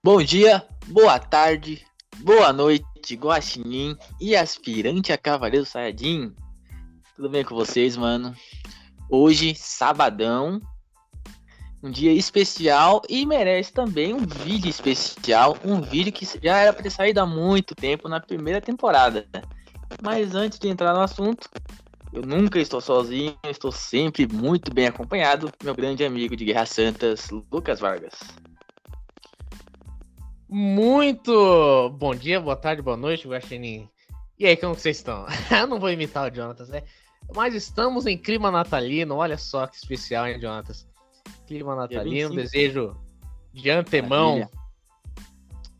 Bom dia, boa tarde, boa noite, Guaxinim e aspirante a Cavaleiro Sayajin. Tudo bem com vocês, mano? Hoje, sabadão, um dia especial e merece também um vídeo especial, um vídeo que já era para ter saído há muito tempo na primeira temporada. Mas antes de entrar no assunto, eu nunca estou sozinho, estou sempre muito bem acompanhado, meu grande amigo de Guerra Santas, Lucas Vargas. Muito bom dia, boa tarde, boa noite, Guaxinim. E aí, como vocês estão? eu não vou imitar o Jonatas, né? Mas estamos em clima natalino, olha só que especial, hein, Jonatas? Clima natalino, desejo de antemão Maravilha.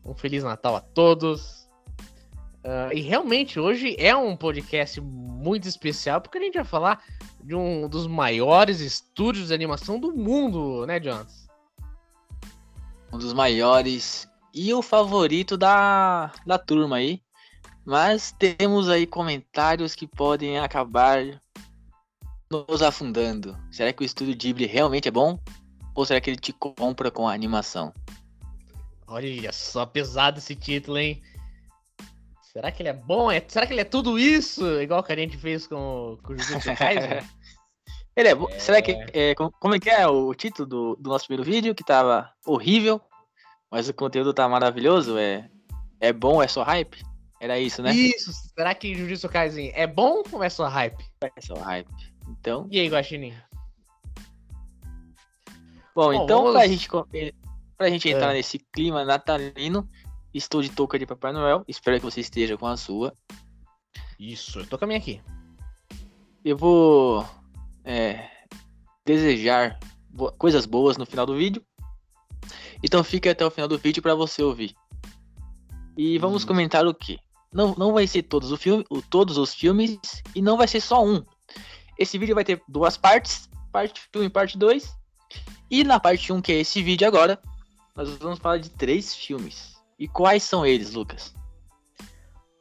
um Feliz Natal a todos. Uh, e realmente hoje é um podcast muito especial, porque a gente vai falar de um dos maiores estúdios de animação do mundo, né, Jonas? Um dos maiores e o favorito da, da turma aí. Mas temos aí comentários que podem acabar nos afundando. Será que o estúdio Ghibli realmente é bom? Ou será que ele te compra com a animação? Olha só, pesado esse título, hein? Será que ele é bom? É, será que ele é tudo isso? Igual que a gente fez com, com o Jujutsu Kaisen? ele é bom. É... Será que. É, como é que é o título do, do nosso primeiro vídeo? Que tava horrível, mas o conteúdo tá maravilhoso? É, é bom, é só hype? Era isso, né? Isso! Será que Jujutsu Kaisen é bom ou é só hype? É só hype. Então. E aí, Guaxinim? Bom, Bom então vamos... pra, gente, pra gente entrar é. nesse clima natalino, estou de touca de Papai Noel. Espero que você esteja com a sua. Isso, eu tô com a minha aqui. Eu vou é, desejar coisas boas no final do vídeo. Então fique até o final do vídeo para você ouvir. E vamos hum. comentar o que? Não, não vai ser todos, o filme, o, todos os filmes e não vai ser só um. Esse vídeo vai ter duas partes, parte 1 e parte 2. E na parte 1, que é esse vídeo agora, nós vamos falar de três filmes. E quais são eles, Lucas?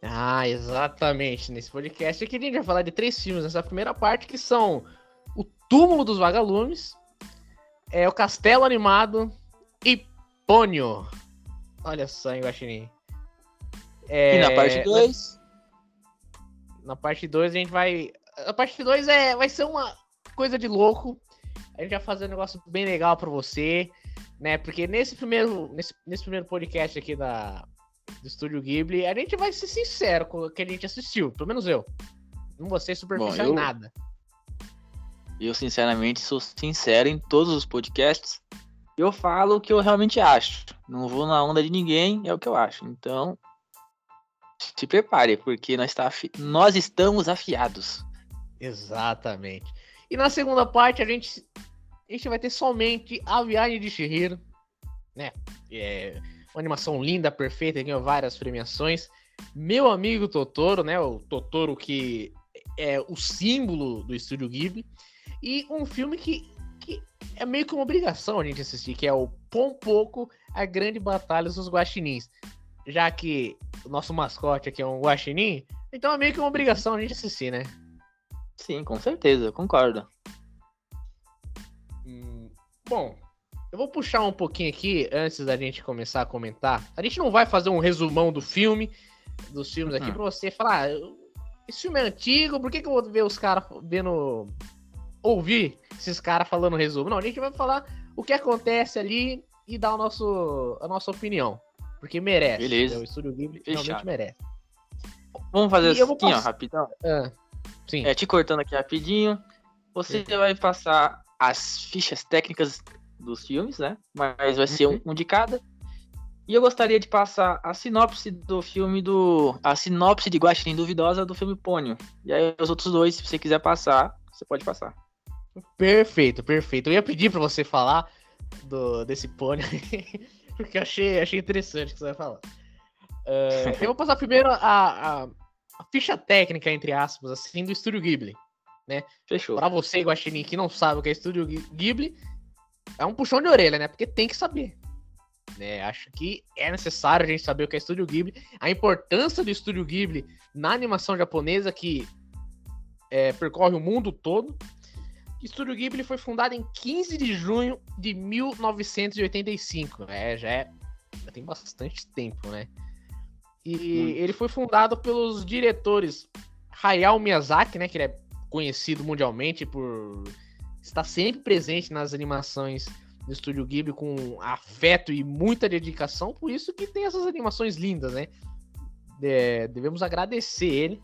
Ah, exatamente. Nesse podcast aqui a gente vai falar de três filmes nessa primeira parte, que são O Túmulo dos Vagalumes, é, O Castelo Animado e Pônio. Olha só, hein, Guaxinim. É... E na parte 2? Na parte 2 a gente vai a parte 2 é, vai ser uma coisa de louco. A gente vai fazer um negócio bem legal para você, né? Porque nesse primeiro, nesse, nesse primeiro podcast aqui da, do Estúdio Ghibli, a gente vai ser sincero com o que a gente assistiu, pelo menos eu. Não vou ser superficial Bom, eu, em nada. Eu, sinceramente, sou sincero em todos os podcasts. Eu falo o que eu realmente acho. Não vou na onda de ninguém, é o que eu acho. Então, se prepare, porque nós, tá afi... nós estamos afiados. Exatamente. E na segunda parte a gente, a gente vai ter somente a viagem de Shihiro, né? É uma animação linda, perfeita, ganhou várias premiações. Meu amigo Totoro, né? O Totoro que é o símbolo do estúdio Ghibli. E um filme que, que é meio que uma obrigação a gente assistir, que é o Pompoco, a grande batalha dos guaxinins. Já que o nosso mascote aqui é um guaxinim, então é meio que uma obrigação a gente assistir, né? Sim, com certeza, concordo. Hum, bom, eu vou puxar um pouquinho aqui antes da gente começar a comentar. A gente não vai fazer um resumão do filme, dos filmes aqui, hum. pra você falar. Ah, esse filme é antigo, por que, que eu vou ver os caras vendo. Ouvir esses caras falando resumo? Não, a gente vai falar o que acontece ali e dar o nosso, a nossa opinião. Porque merece. Beleza. O Estúdio Ghibli realmente merece. Vamos fazer e assim, pass... ó, rapidão. Ah. Sim. É, te cortando aqui rapidinho, você Sim. vai passar as fichas técnicas dos filmes, né? Mas vai ser uhum. um, um, de cada. E eu gostaria de passar a sinopse do filme do. A sinopse de Guaxinim Duvidosa do filme Pônio. E aí os outros dois, se você quiser passar, você pode passar. Perfeito, perfeito. Eu ia pedir para você falar do, desse Pônio, porque eu achei, achei interessante o que você vai falar. Uh, eu vou passar primeiro a, a a ficha técnica, entre aspas, assim, do Estúdio Ghibli, né? Fechou. Pra você, Guaxinim, que não sabe o que é Estúdio Ghibli, é um puxão de orelha, né? Porque tem que saber. Né? Acho que é necessário a gente saber o que é Estúdio Ghibli, a importância do Estúdio Ghibli na animação japonesa que é, percorre o mundo todo. Estúdio Ghibli foi fundado em 15 de junho de 1985, né? Já é já tem bastante tempo, né? E ele foi fundado pelos diretores Hayao Miyazaki, né? Que ele é conhecido mundialmente por estar sempre presente nas animações do Estúdio Ghibli com afeto e muita dedicação, por isso que tem essas animações lindas, né? É, devemos agradecer ele,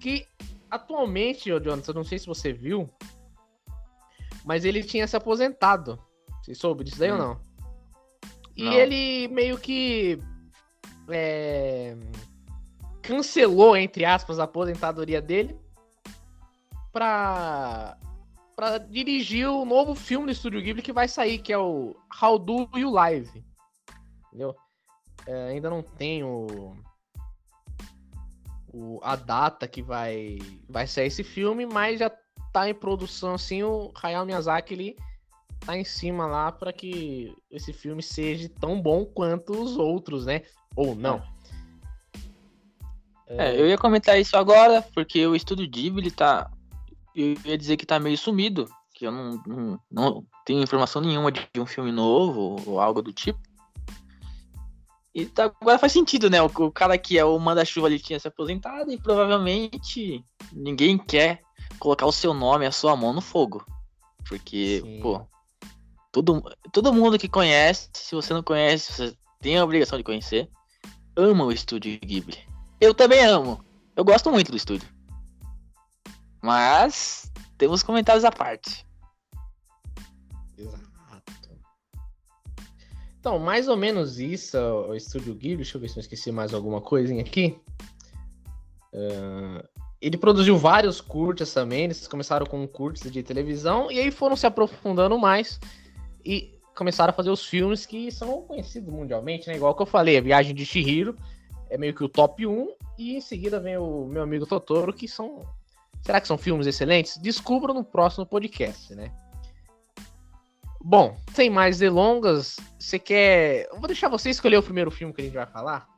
que atualmente, Jonathan, não sei se você viu, mas ele tinha se aposentado. Você soube disso daí hum. ou não? E não. ele meio que é, cancelou, entre aspas, a aposentadoria dele pra para dirigir o novo filme do Estúdio Ghibli que vai sair, que é o How Do You Live. Entendeu? É, ainda não tenho o, a data que vai, vai sair esse filme, mas já tá em produção, assim, o Hayao Miyazaki, ele tá em cima lá para que esse filme seja tão bom quanto os outros, né? Ou não. É, é eu ia comentar isso agora, porque o Estúdio Ghibli tá eu ia dizer que tá meio sumido, que eu não, não, não tenho informação nenhuma de um filme novo ou algo do tipo. E tá, agora faz sentido, né? O, o cara que é o manda-chuva ali tinha se aposentado e provavelmente ninguém quer colocar o seu nome, a sua mão no fogo. Porque, Sim. pô, todo, todo mundo que conhece, se você não conhece, você tem a obrigação de conhecer, ama o estúdio Ghibli. Eu também amo. Eu gosto muito do estúdio. Mas temos comentários à parte. Exato. Então, mais ou menos isso, o Estúdio Ghibli. Deixa eu ver se eu esqueci mais alguma coisinha aqui. Uh, ele produziu vários curtas também. Eles começaram com curtas de televisão e aí foram se aprofundando mais e começaram a fazer os filmes que são conhecidos mundialmente, né? Igual que eu falei, a Viagem de Chihiro é meio que o top 1 e em seguida vem o meu amigo Totoro, que são Será que são filmes excelentes? Descubra no próximo podcast, né? Bom, sem mais delongas, você quer. Eu vou deixar você escolher o primeiro filme que a gente vai falar.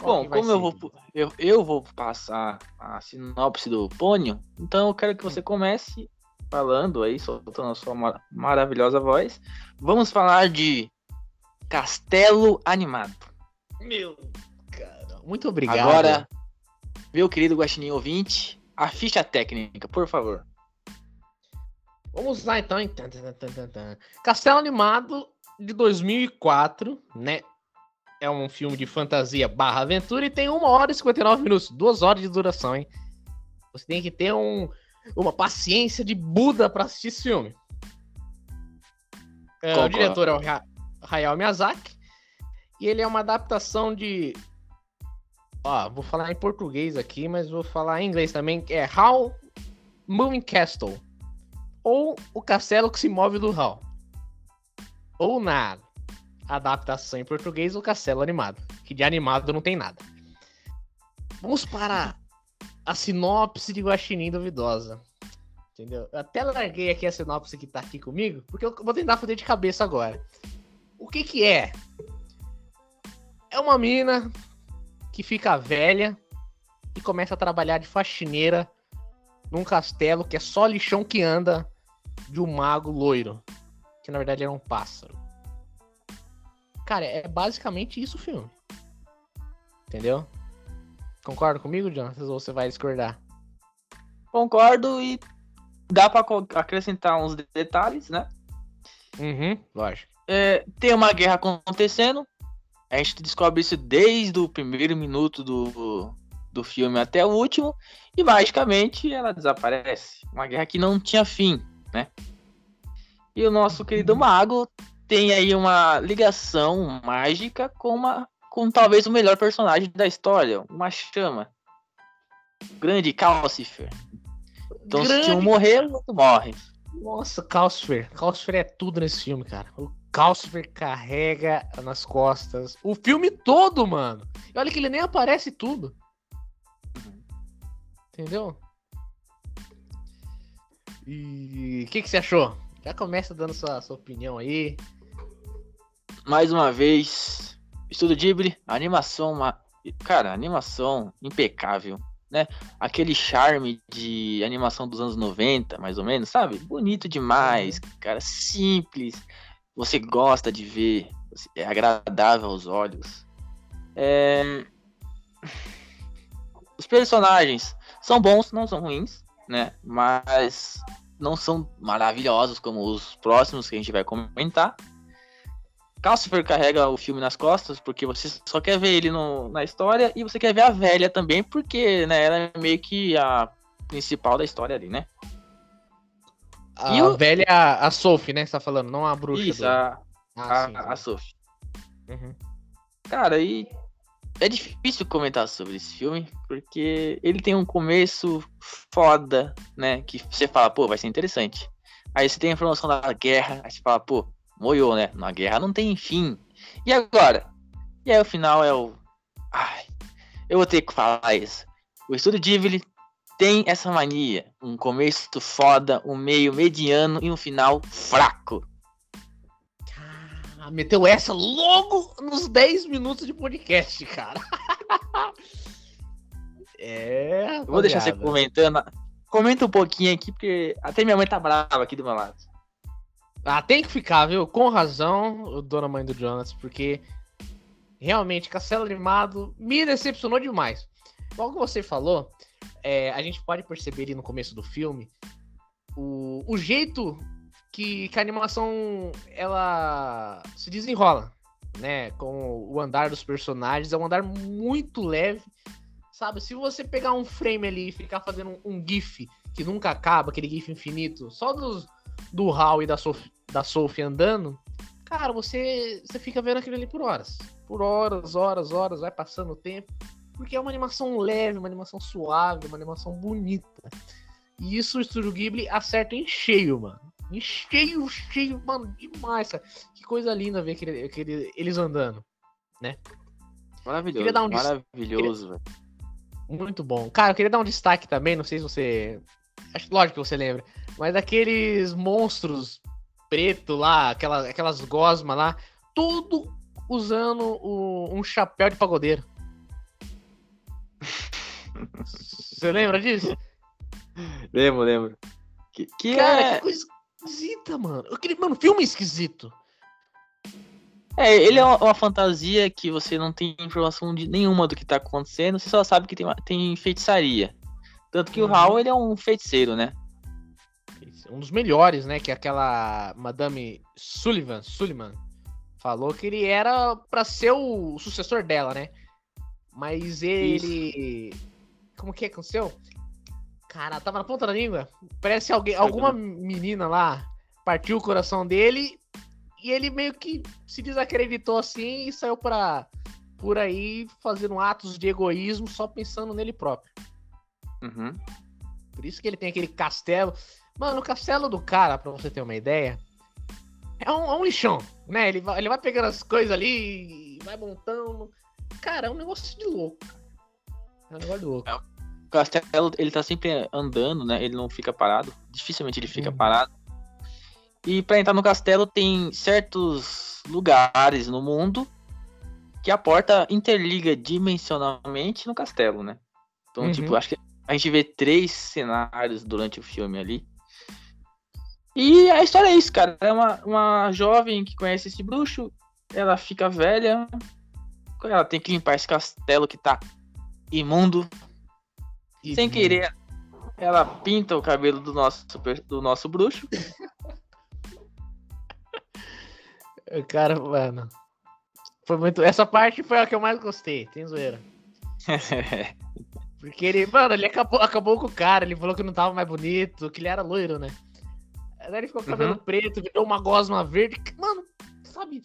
Bom, como eu vou, eu, eu vou passar a sinopse do Pônio, então eu quero que você comece falando aí, soltando a sua mar maravilhosa voz. Vamos falar de Castelo Animado. Meu, cara, muito obrigado. Agora, meu querido Guaxinim ouvinte, a ficha técnica, por favor. Vamos lá então. Castelo Animado de 2004, né? É um filme de fantasia barra aventura e tem 1 hora e 59 minutos, 2 horas de duração, hein? Você tem que ter um, uma paciência de Buda para assistir esse filme. É, o diretor é o Hayao Miyazaki e ele é uma adaptação de Ó, vou falar em português aqui, mas vou falar em inglês também. É How Moving Castle. Ou o castelo que se move do Hal. Ou na adaptação em português, o castelo animado. Que de animado não tem nada. Vamos para a sinopse de Guaxinim Duvidosa. Entendeu? Eu até larguei aqui a sinopse que tá aqui comigo, porque eu vou tentar fazer de cabeça agora. O que que é? É uma mina que fica velha e começa a trabalhar de faxineira num castelo que é só lixão que anda de um mago loiro. Que na verdade era um pássaro. Cara, é basicamente isso o filme. Entendeu? Concorda comigo, Jonathan? Ou você vai discordar? Concordo e dá para acrescentar uns detalhes, né? Uhum, lógico. É, tem uma guerra acontecendo, a gente descobre isso desde o primeiro minuto do, do filme até o último, e magicamente ela desaparece. Uma guerra que não tinha fim, né? E o nosso querido mago tem aí uma ligação mágica com uma com talvez o melhor personagem da história, uma chama. Grande Calcifer. Então grande... se um morrer, o outro morre. Nossa, Calcifer. Calcifer é tudo nesse filme, cara. O Calcifer carrega nas costas o filme todo, mano. E olha que ele nem aparece tudo. Entendeu? E o que, que você achou? Já começa dando sua, sua opinião aí. Mais uma vez, Estudo Ghibli, animação, uma... cara, animação impecável, né? Aquele charme de animação dos anos 90, mais ou menos, sabe? Bonito demais, cara, simples você gosta de ver, É agradável aos olhos. É... Os personagens são bons, não são ruins, né? Mas não são maravilhosos como os próximos que a gente vai comentar. Calcifer carrega o filme nas costas porque você só quer ver ele no, na história e você quer ver a velha também porque né, ela é meio que a principal da história ali, né? A e o... velha, a Sophie, né? Você tá falando, não a bruxa. Isso, do... a, ah, a, sim, sim. a Sophie. Uhum. Cara, e é difícil comentar sobre esse filme, porque ele tem um começo foda, né? Que você fala, pô, vai ser interessante. Aí você tem a informação da guerra, aí você fala, pô, moiou, né? Na guerra não tem fim. E agora? E aí o final é o. Ai, eu vou ter que falar isso. O estúdio Ghibli tem essa mania. Um começo foda, um meio mediano e um final fraco. Ah, meteu essa logo nos 10 minutos de podcast, cara. é. Eu vou deixar você comentando. Comenta um pouquinho aqui, porque até minha mãe tá brava aqui do meu lado. Ah, tem que ficar, viu? Com razão, dona mãe do Jonas, porque realmente Castelo Animado me decepcionou demais. Igual que você falou, é, a gente pode perceber ali no começo do filme o, o jeito que, que a animação ela se desenrola, né? Com o andar dos personagens, é um andar muito leve, sabe? Se você pegar um frame ali e ficar fazendo um, um GIF que nunca acaba, aquele GIF infinito, só dos, do Hal e da Sophie, da Sophie andando, cara, você, você fica vendo aquilo ali por horas. Por horas, horas, horas, vai passando o tempo. Porque é uma animação leve, uma animação suave, uma animação bonita. E isso o Estúdio Ghibli acerta em cheio, mano. Em cheio, cheio, mano, demais, cara. Que coisa linda ver aquele, aquele, eles andando, né? Maravilhoso, um maravilhoso, velho. Muito bom. Cara, eu queria dar um destaque também, não sei se você. Acho, lógico que você lembra. Mas aqueles monstros preto lá, aquelas, aquelas gosmas lá, tudo usando o, um chapéu de pagodeiro. Você lembra disso? Lembro, lembro. Que, que Cara, é... que coisa esquisita, mano. Queria, mano, filme esquisito. É, ele é uma, uma, fantasia que você não tem informação de nenhuma do que tá acontecendo, você só sabe que tem, tem feitiçaria. Tanto que uhum. o Hal, ele é um feiticeiro, né? Um dos melhores, né? Que é aquela Madame Sullivan, Sullivan falou que ele era para ser o sucessor dela, né? Mas ele. Isso. Como que aconteceu? Cara, tava na ponta da língua. Parece alguém, alguma menina lá partiu o coração dele e ele meio que se desacreditou assim e saiu pra, por aí fazendo atos de egoísmo só pensando nele próprio. Uhum. Por isso que ele tem aquele castelo. Mano, o castelo do cara, pra você ter uma ideia, é um, é um lixão, né? Ele vai, ele vai pegando as coisas ali, vai montando. Cara, é um negócio de louco. É um negócio de louco. É, o castelo, ele tá sempre andando, né? Ele não fica parado. Dificilmente ele fica uhum. parado. E para entrar no castelo tem certos lugares no mundo que a porta interliga dimensionalmente no castelo, né? Então, uhum. tipo, acho que a gente vê três cenários durante o filme ali. E a história é isso, cara. É uma, uma jovem que conhece esse bruxo, ela fica velha, ela tem que limpar esse castelo que tá imundo. E Sem querer, ela pinta o cabelo do nosso, do nosso bruxo. Cara, mano. Foi muito. Essa parte foi a que eu mais gostei, tem zoeira. Porque ele, mano, ele acabou, acabou com o cara, ele falou que não tava mais bonito, que ele era loiro, né? Aí ele ficou com o cabelo uhum. preto, virou uma gosma verde. Mano, sabe?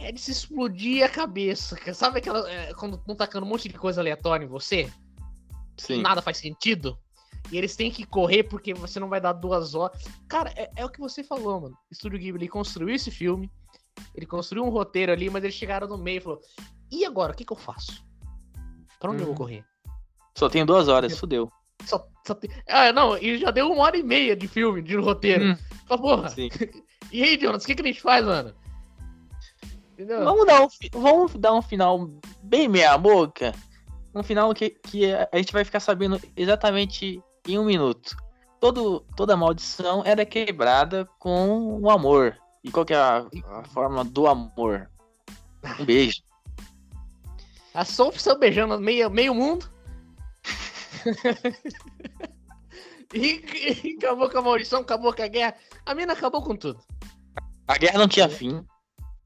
é de se explodir a cabeça. Sabe aquela. É, quando estão tacando um monte de coisa aleatória em você? Sim. Nada faz sentido. E eles têm que correr porque você não vai dar duas horas. Cara, é, é o que você falou, mano. Estúdio Ghibli construiu esse filme. Ele construiu um roteiro ali, mas eles chegaram no meio e falou: E agora? O que, que eu faço? Pra onde eu vou hum. correr? Só tenho duas horas, fudeu. Só, só tem... Ah, não, e já deu uma hora e meia de filme, de roteiro. Hum. Fala, porra. Sim. e aí, Jonas, o que, que a gente faz, mano? Entendeu? Vamos dar um, vamos dar um final bem meia boca. Um final que, que a gente vai ficar sabendo exatamente em um minuto. Todo, toda maldição era quebrada com o amor. E qual que é a, a forma do amor? Um beijo. A Sophie saiu beijando meio, meio mundo. E, e acabou com a maldição, acabou com a guerra. A mina acabou com tudo. A guerra não tinha fim.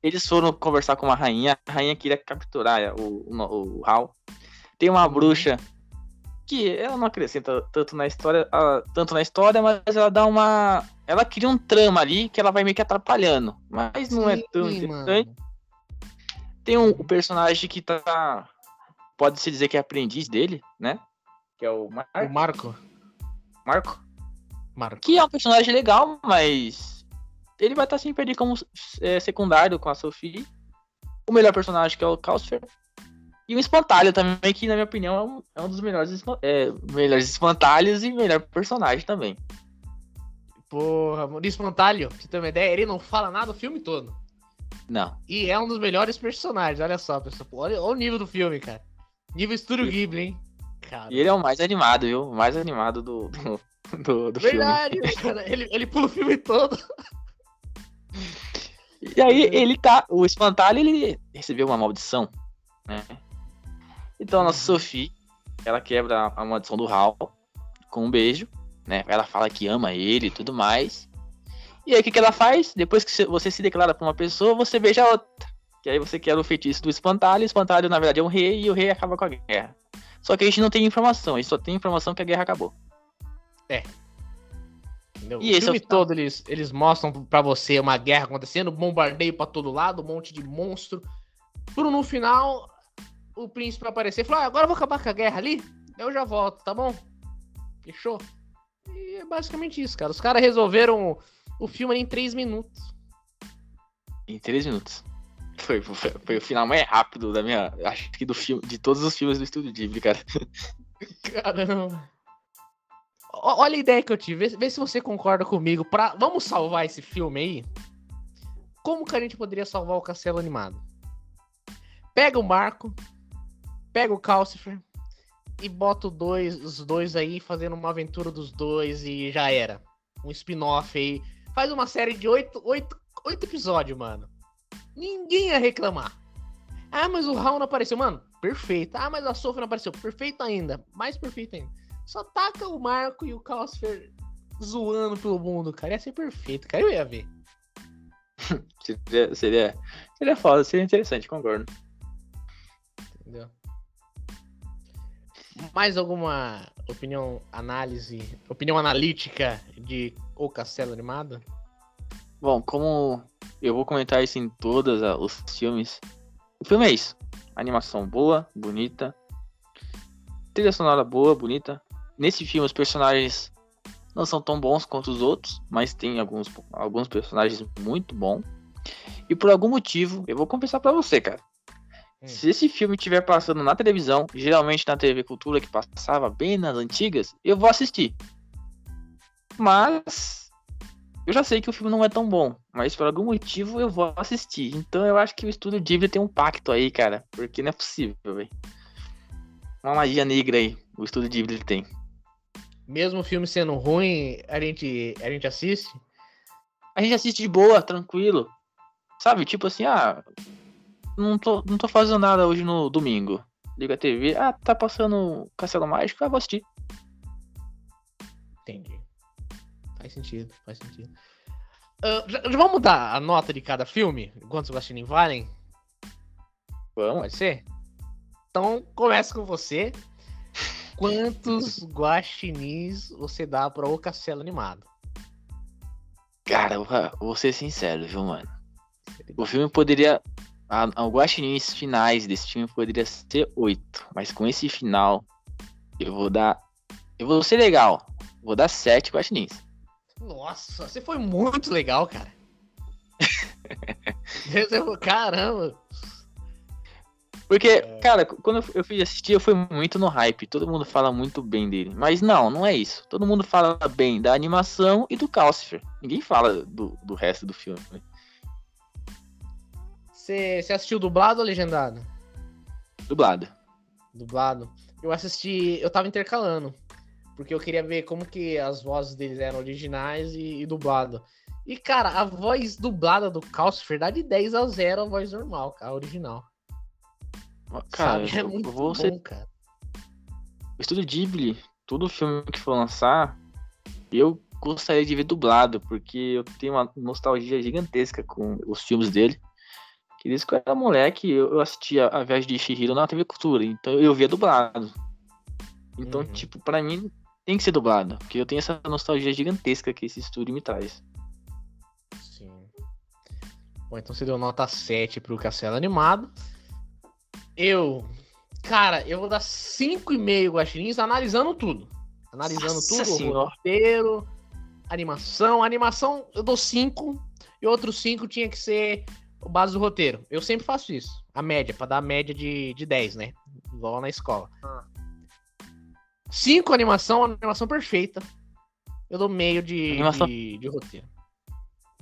Eles foram conversar com uma rainha. A rainha queria capturar o, o, o Hal. Tem uma bruxa que ela não acrescenta tanto na história, tanto na história, mas ela dá uma. Ela cria um trama ali que ela vai meio que atrapalhando. Mas não é Sim, é tão interessante. Mano. Tem um, um personagem que tá. Pode-se dizer que é aprendiz dele, né? Que é o Marco. O Marco. Marco? Marco. Que é um personagem legal, mas. Ele vai estar sempre ali como é, secundário com a Sophie. O melhor personagem que é o Calcifer. E o Espantalho também, que na minha opinião é um, é um dos melhores, é, melhores espantalhos e melhor personagem também. Porra, o Espantalho, pra você ter uma ideia, ele não fala nada o filme todo. Não. E é um dos melhores personagens, olha só, pessoal. Olha, olha o nível do filme, cara. Nível Estúdio Ghibli, hein? Cara. E ele é o mais animado, viu? O mais animado do, do, do, do Verdade, filme. cara. Ele, ele pula o filme todo. E aí ele tá. O espantalho, ele recebeu uma maldição, né? Então a nossa Sophie, ela quebra a maldição do Hal com um beijo, né? Ela fala que ama ele e tudo mais. E aí o que, que ela faz? Depois que você se declara pra uma pessoa, você beija outra. Que aí você quer o feitiço do espantalho, o espantalho na verdade é um rei e o rei acaba com a guerra. Só que a gente não tem informação, a gente só tem informação que a guerra acabou. É. Entendeu? E o filme é o todo eles, eles mostram para você uma guerra acontecendo, bombardeio para todo lado, um monte de monstro. Pro no final o príncipe aparecer e falar: ah, agora eu vou acabar com a guerra ali, eu já volto, tá bom? Fechou? E é basicamente isso, cara. Os caras resolveram o filme em 3 minutos. Em 3 minutos. Foi, foi, foi, o final mais rápido da minha. Acho que do filme, de todos os filmes do Estúdio Ghibli, cara. Caramba. Olha a ideia que eu tive. Vê, vê, se você concorda comigo. Pra... Vamos salvar esse filme aí? Como que a gente poderia salvar o castelo animado? Pega o Marco, pega o Calcifer e bota dois, os dois aí fazendo uma aventura dos dois e já era. Um spin-off aí. Faz uma série de oito, oito, oito episódios, mano. Ninguém ia reclamar. Ah, mas o Raul não apareceu. Mano, perfeito. Ah, mas a Sofia não apareceu. Perfeito ainda. Mais perfeito ainda. Só taca o Marco e o Calcifer zoando pelo mundo, cara. Ia ser perfeito, cara. Eu ia ver. seria, seria, seria foda, seria interessante, concordo. Entendeu? Mais alguma opinião, análise, opinião analítica de O Castelo Animado? Bom, como eu vou comentar isso em todos os filmes, o filme é isso: animação boa, bonita, trilha sonora boa, bonita. Nesse filme, os personagens não são tão bons quanto os outros, mas tem alguns, alguns personagens muito bons. E por algum motivo, eu vou confessar para você, cara. Hum. Se esse filme estiver passando na televisão, geralmente na TV Cultura, que passava bem nas antigas, eu vou assistir. Mas eu já sei que o filme não é tão bom, mas por algum motivo eu vou assistir. Então eu acho que o estúdio Ghibli tem um pacto aí, cara, porque não é possível, velho. Uma magia negra aí, o estúdio Ghibli tem. Mesmo o filme sendo ruim, a gente, a gente assiste? A gente assiste de boa, tranquilo. Sabe, tipo assim, ah, não tô, não tô fazendo nada hoje no domingo. Liga a TV, ah, tá passando Castelo Mágico, ah, vou assistir. Entendi. Faz sentido, faz sentido. Uh, já, já, vamos mudar a nota de cada filme? Quantos guaxinins valem? Vamos. Pode ser? Então, começa com você. Quantos guaxinins você dá para o Castelo Animado? Cara, vou ser sincero, viu, mano? O filme poderia a, guaxinins finais desse time poderia ser oito, mas com esse final eu vou dar, eu vou ser legal, vou dar sete guaxinins. Nossa, você foi muito legal, cara. Caramba. Porque, é. cara, quando eu fui assistir, eu fui muito no hype. Todo mundo fala muito bem dele. Mas não, não é isso. Todo mundo fala bem da animação e do Calcifer. Ninguém fala do, do resto do filme. Você, assistiu dublado ou legendado? Dublado. Dublado. Eu assisti, eu tava intercalando. Porque eu queria ver como que as vozes deles eram originais e, e dublado. E, cara, a voz dublada do Calcifer dá de 10 a 0 a voz normal, cara, a original. Cara, Sabe? É eu muito vou bom, ser cara. o estúdio Ghibli, todo filme que for lançar, eu gostaria de ver dublado, porque eu tenho uma nostalgia gigantesca com os filmes dele. Que desde que eu era moleque, eu assistia a Viagem de Chihiro na TV Cultura, então eu via dublado. Então, Uhum. tipo, pra mim tem que ser dublado, porque eu tenho essa nostalgia gigantesca que esse estúdio me traz. Sim. Bom, então você deu nota 7 pro Castelo Animado. Eu, cara, eu vou dar 5,5 guaxinins analisando tudo. Analisando Nossa tudo, Senhora. roteiro, animação. Animação eu dou 5 e outros 5 tinha que ser o base do roteiro. Eu sempre faço isso. A média, pra dar a média de, de 10, né? Igual na escola. Ah. 5 animação, animação perfeita. Eu dou meio de, Animação- de, de roteiro.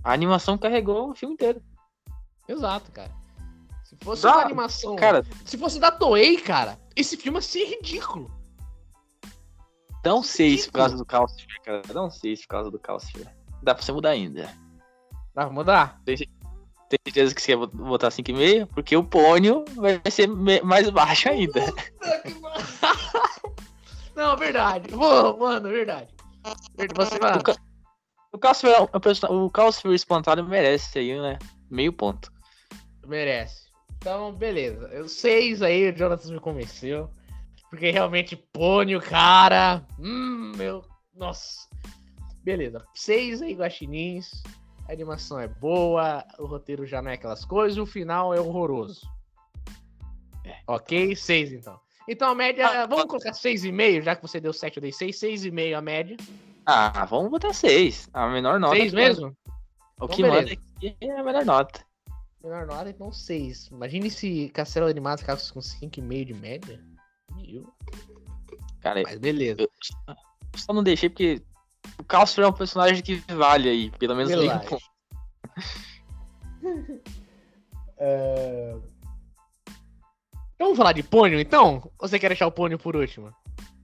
A animação carregou o filme inteiro. Exato, cara. Se fosse uma animação. Cara, Se fosse da Toei, cara, esse filme ia ser ridículo. dá um 6 por causa do Calcifer, cara. Dá um 6 por causa do Calcifer. Dá pra você mudar ainda. Dá pra mudar? Tem certeza que você quer botar 5,5? Porque o pônio vai ser mais baixo ainda. Não, verdade. Vou, mano, verdade. Você. O, Ca- o Calcifer, é person- o Calcifer espontâneo merece aí, né? Meio ponto. Merece. Então, beleza. Eu seis aí, o Jonathan me convenceu. Porque realmente pônei o cara. Hum, meu. Nossa. Beleza. Seis aí, guaxinins. A animação é boa. O roteiro já não é aquelas coisas. O final é horroroso. É. Ok, seis então. Então a média. Ah, vamos colocar seis e meio, já que você deu sete, eu dei seis. Seis e meio a média. Ah, vamos botar 6. A menor nota. seis que- mesmo? O Então, que manda beleza. aqui é a menor nota. Menor nota, então 6. Imagine se Castelo Animado ficasse com 5,5 de média. Meu. Cara, Mas beleza. eu só não deixei porque o Calcifer é um personagem que vale aí, pelo menos Verdade. ponto. É... Então vamos falar de Pônio, então? Ou você quer deixar o Pônio por último?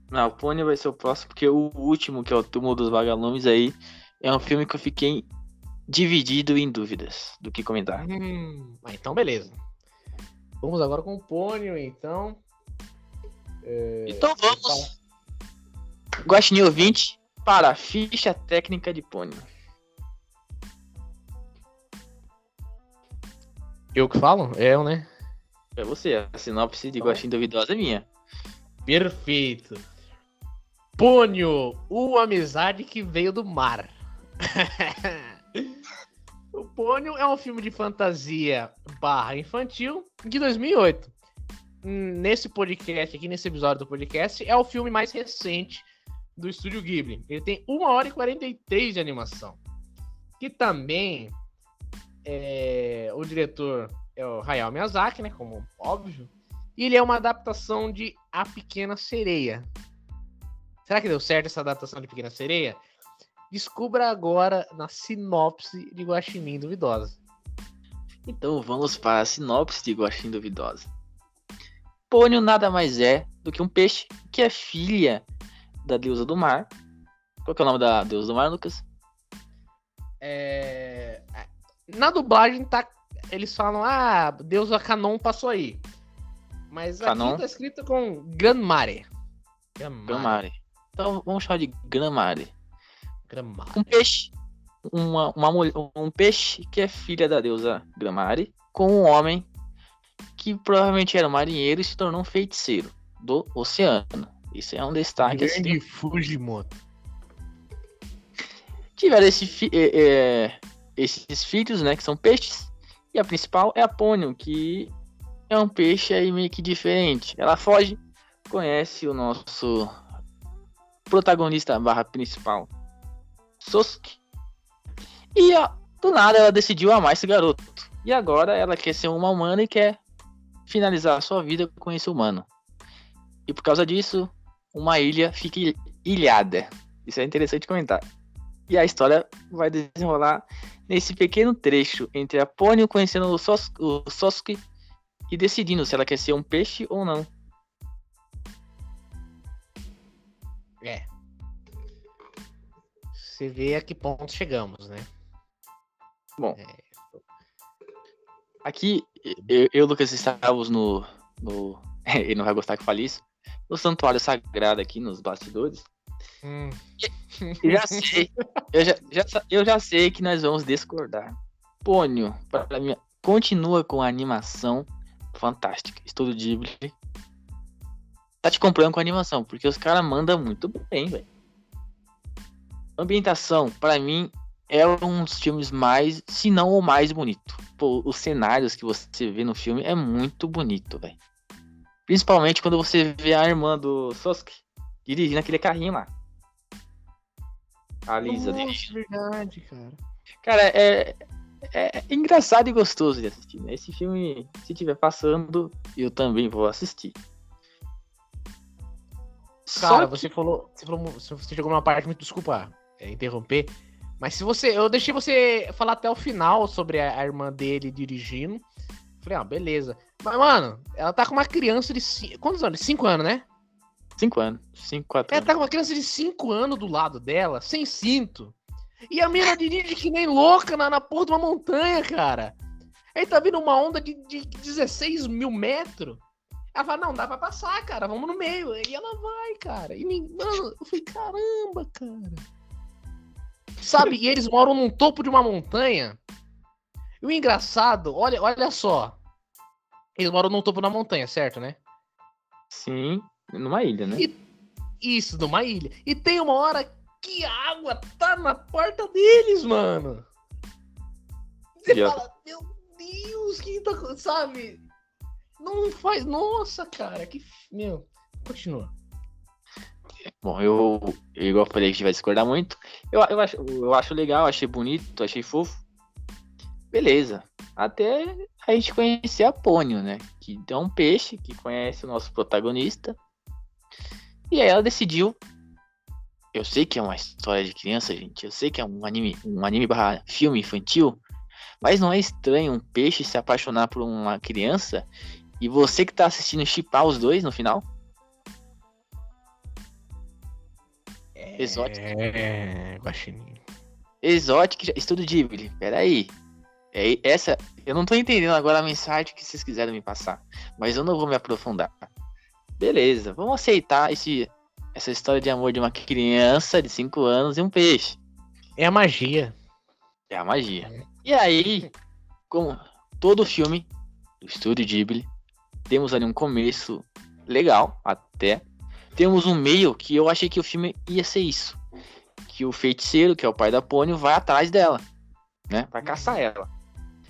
Não, o Pônio vai ser o próximo, porque o último, que é o Túmulo dos Vagalumes aí, é um filme que eu fiquei dividido em dúvidas do que comentar. Hum, então beleza. Vamos agora com o Pônio, então. Então vamos, Guaxinim ouvinte, para a ficha técnica de Pônio. Eu que falo? É eu, né? É você, a sinopse de Então. Guaxinim Duvidosa é minha. Perfeito. Pônio, uma amizade que veio do mar. o Pônio é um filme de fantasia barra infantil de 2008. Hum, Nesse podcast aqui, nesse episódio do podcast, é o filme mais recente do Estúdio Ghibli. Ele tem 1 hora e 43 de animação. Que também é, o diretor é o Hayao Miyazaki, né? Como óbvio. E ele é uma adaptação de A Pequena Sereia. Será que deu certo essa adaptação de Pequena Sereia? Descubra agora na sinopse de Guaxinim Duvidosa. Então vamos para a sinopse de Guaxinim Duvidosa. Pônio nada mais é do que um peixe que é filha da deusa do mar. Qual que é o nome da deusa do mar, Lucas? É, Na dublagem tá... eles falam, ah, Deusa Canon passou aí. Mas Canon? aqui tá escrito com Granmare. Granmare. Gramare. Então vamos chamar de Gramare. Granmare. Um peixe. Uma, uma, mulher- um peixe que é filha da deusa Gramare com um homem que provavelmente era marinheiro e se tornou um feiticeiro do oceano. Isso é um destaque. assim, Grande Fujimoto. tiveram esse é, é, esses filhos, né, que são peixes, e a principal é a Pônio, que é um peixe aí meio que diferente. Ela foge, conhece o nosso protagonista barra principal, Sosuke, e ó, do nada ela decidiu amar esse garoto. E agora ela quer ser uma humana e quer finalizar a sua vida com esse humano. E por causa disso, uma ilha fica il- ilhada. Isso é interessante comentar. E a história vai desenrolar nesse pequeno trecho entre a Pônio conhecendo o, Sos o Sosuke e decidindo se ela quer ser um peixe ou não. É. Você vê a que ponto chegamos, né? Bom. É... Aqui, eu e o Lucas estávamos no. no... Ele não vai gostar que eu fale isso. No santuário sagrado aqui, nos bastidores. Hum. Eu já sei. Eu já, já, eu já sei que nós vamos discordar. Pônio, para mim, continua com a animação fantástica. Estudo Ghibli. Tá te comprando com a animação, porque os caras mandam muito bem, velho. Ambientação, para mim, é um dos filmes mais, se não o mais bonito. Pô, os cenários que você vê no filme é muito bonito, velho. Principalmente quando você vê a irmã do Sosuke dirigindo aquele carrinho lá. A Lisa Nossa, dirigindo. verdade, cara. Cara, é, é, engraçado e gostoso de assistir, né? Esse filme, se tiver passando, eu também vou assistir. Cara, que... você falou. Você falou. Você chegou numa parte muito. Desculpa é, interromper. Mas se você. Eu deixei você falar até o final sobre a, a irmã dele dirigindo. Falei, ah, beleza. Mas, mano, ela tá com uma criança de. Cinco, quantos anos? Cinco anos, né? Cinco anos. Cinco, quatro Ela tá com uma criança de cinco anos do lado dela, sem cinto. E a mina dirige que nem louca na, na porra de uma montanha, cara. Aí tá vindo uma onda de, de 16 mil metros. Ela fala, não, dá pra passar, cara, vamos no meio. E ela vai, cara. E, mano, eu falei, caramba, cara. Sabe, e eles moram num topo de uma montanha. E o engraçado, olha, olha só. Eles moram num topo da montanha, certo, né? Sim, numa ilha, né? E, isso, numa ilha. E tem uma hora que a água tá na porta deles, mano. Você fala, meu Deus, que tá. Sabe? Não faz. Nossa, cara, que. Meu, continua. Bom, eu, eu igual eu falei que a gente vai discordar muito. Eu, eu, acho, eu acho legal, achei bonito, achei fofo. Beleza. Até a gente conhecer a Pônio, né? Que é um peixe que conhece o nosso protagonista. E aí ela decidiu. Eu sei que é uma história de criança, gente. Eu sei que é um anime, um anime barra filme infantil. Mas não é estranho um peixe se apaixonar por uma criança e você que tá assistindo chipar os dois no final? Exótico. É. Exótico, estudo Ghibli. Peraí. É, essa, eu não tô entendendo agora a mensagem que vocês quiserem me passar. Mas eu não vou me aprofundar. Beleza, vamos aceitar esse, essa história de amor de uma criança de 5 anos e um peixe. É a magia. É a magia. E aí, como todo filme do estúdio Ghibli, temos ali um começo legal até temos um meio que eu achei que o filme ia ser isso. Que o feiticeiro, que é o pai da Pônio, vai atrás dela, né? Vai caçar ela.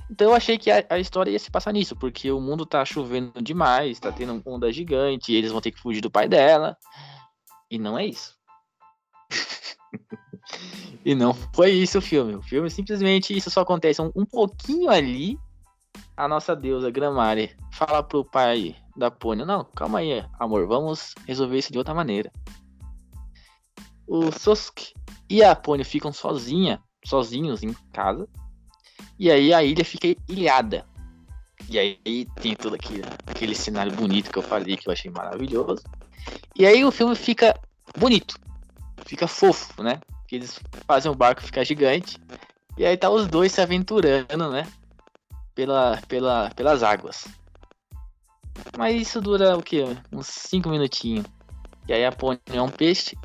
Então eu achei que a, a, história ia se passar nisso, porque o mundo tá chovendo demais, tá tendo onda gigante, eles vão ter que fugir do pai dela. E não é isso. e não foi isso o filme. O filme simplesmente isso só acontece um, um pouquinho ali. A nossa deusa Gramari fala pro pai da Pônio. Não, calma aí, amor, vamos resolver isso de outra maneira. O Sosuke e a Pônio ficam sozinha, sozinhos em casa. E aí a ilha fica ilhada. E aí tem todo aquele, aquele cenário bonito que eu falei, que eu achei maravilhoso. E aí o filme fica bonito. Fica fofo, né? Que eles fazem o barco ficar gigante. E aí tá os dois se aventurando, né? Pela, pela, pelas águas. Mas isso dura o quê? Uns 5 minutinhos. E aí a Pony é um peixe.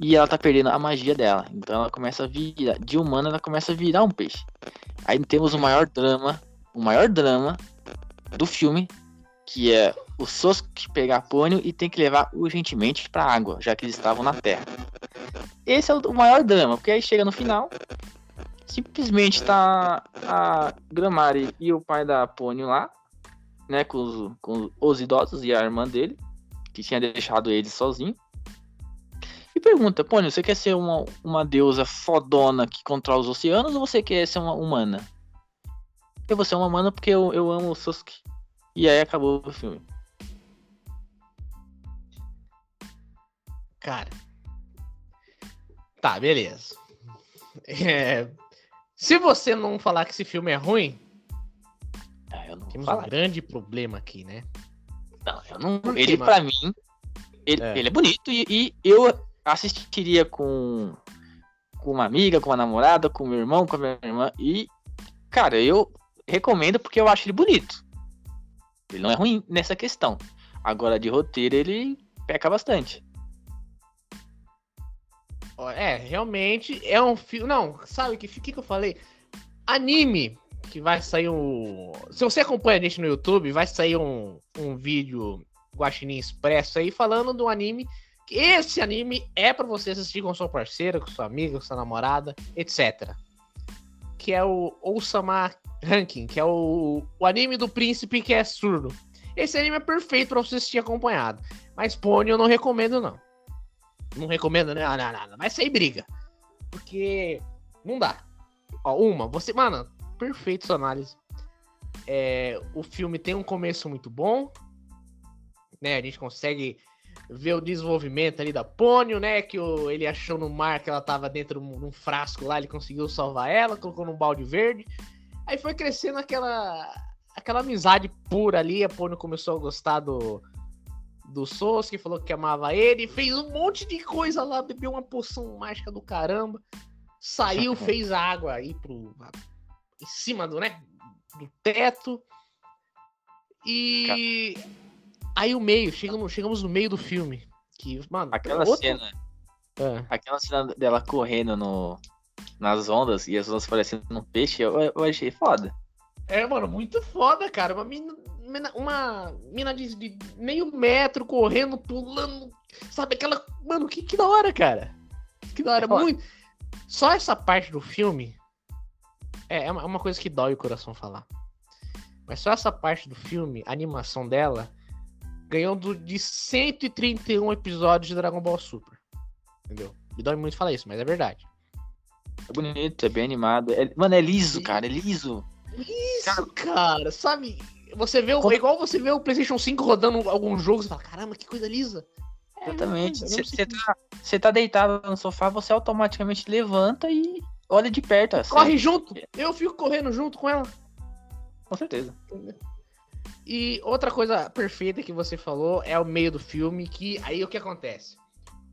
E ela tá perdendo a magia dela. Então ela começa a virar. De humana ela começa a virar um peixe. Aí temos o maior drama. O maior drama do filme. Que é o Sosuke pegar a Pônio e tem que levar urgentemente pra água, já que eles estavam na terra. Esse é o maior drama, porque aí chega no final, simplesmente tá a Gramari e o pai da Pônio lá, né, com os, com os idosos e a irmã dele, que tinha deixado ele sozinho. E pergunta, Pônio, você quer ser uma, uma deusa fodona que controla os oceanos ou você quer ser uma humana? Eu vou ser uma humana porque eu, eu amo o Sasuke. E aí acabou o filme. Cara. Tá, beleza. É... Se você não falar que esse filme é ruim, eu não Temos falar. um grande problema aqui, né? Não, eu não. Ele, para mim, ele é. ele é bonito e, e, eu assistiria com, com uma amiga, com uma namorada, com meu irmão, com a minha irmã. E Cara, eu recomendo porque eu acho ele bonito. Ele não é ruim nessa questão. Agora, de roteiro, ele peca bastante. É, realmente é um filme. Não, sabe o que, que, que eu falei? Anime, que vai sair um. Se você acompanha a gente no YouTube, vai sair um, um vídeo Guaxinim Expresso aí falando do anime. Esse anime é para você assistir com sua parceira, com sua amiga, com sua namorada, etc. Que é o Osama Ranking, que é o, o anime do príncipe que é surdo. Esse anime é perfeito para você assistir acompanhado. Mas Pony eu não recomendo, não. Não recomendo, né? Não, não, não. Vai sair briga. Porque não dá. Ó, uma, você. Mano, perfeito sua análise. É, o filme tem um começo muito bom. Né? A gente consegue ver o desenvolvimento ali da Pônio, né? Que o, ele achou no mar que ela tava dentro de um frasco lá, ele conseguiu salvar ela, colocou num balde verde. Aí foi crescendo aquela aquela amizade pura ali. A Pônio começou a gostar do, do Sos, que falou que amava ele. Fez um monte de coisa lá, bebeu uma poção mágica do caramba. Saiu, fez a água aí pro, em cima do, né, do teto. E aí o meio, chegamos, chegamos no meio do filme. Que, mano, aquela outro... cena. É. Aquela cena dela correndo no, nas ondas e as ondas parecendo um peixe, eu, eu achei foda. É, mano, muito foda, cara. Uma mina, uma mina de, de, meio metro correndo, pulando. Sabe aquela. Mano, que, que da hora, cara. Que da hora. É muito. Só essa parte do filme. É, é uma, é uma coisa que dói o coração falar. Mas só essa parte do filme, a animação dela, ganhou do, de 131 episódios de Dragon Ball Super. Entendeu? Me dói muito falar isso, mas é verdade. É bonito, é bem animado. É, mano, é liso, cara, é liso. Isso, cara, sabe? Você vê o, igual você vê o PlayStation 5 rodando algum jogo, você fala, caramba, que coisa lisa. É, Exatamente. Você tá, tá deitado no sofá, você automaticamente levanta e olha de perto. Assim. Corre junto. Eu fico correndo junto com ela. Com certeza. E outra coisa perfeita que você falou é o meio do filme, que aí o que acontece?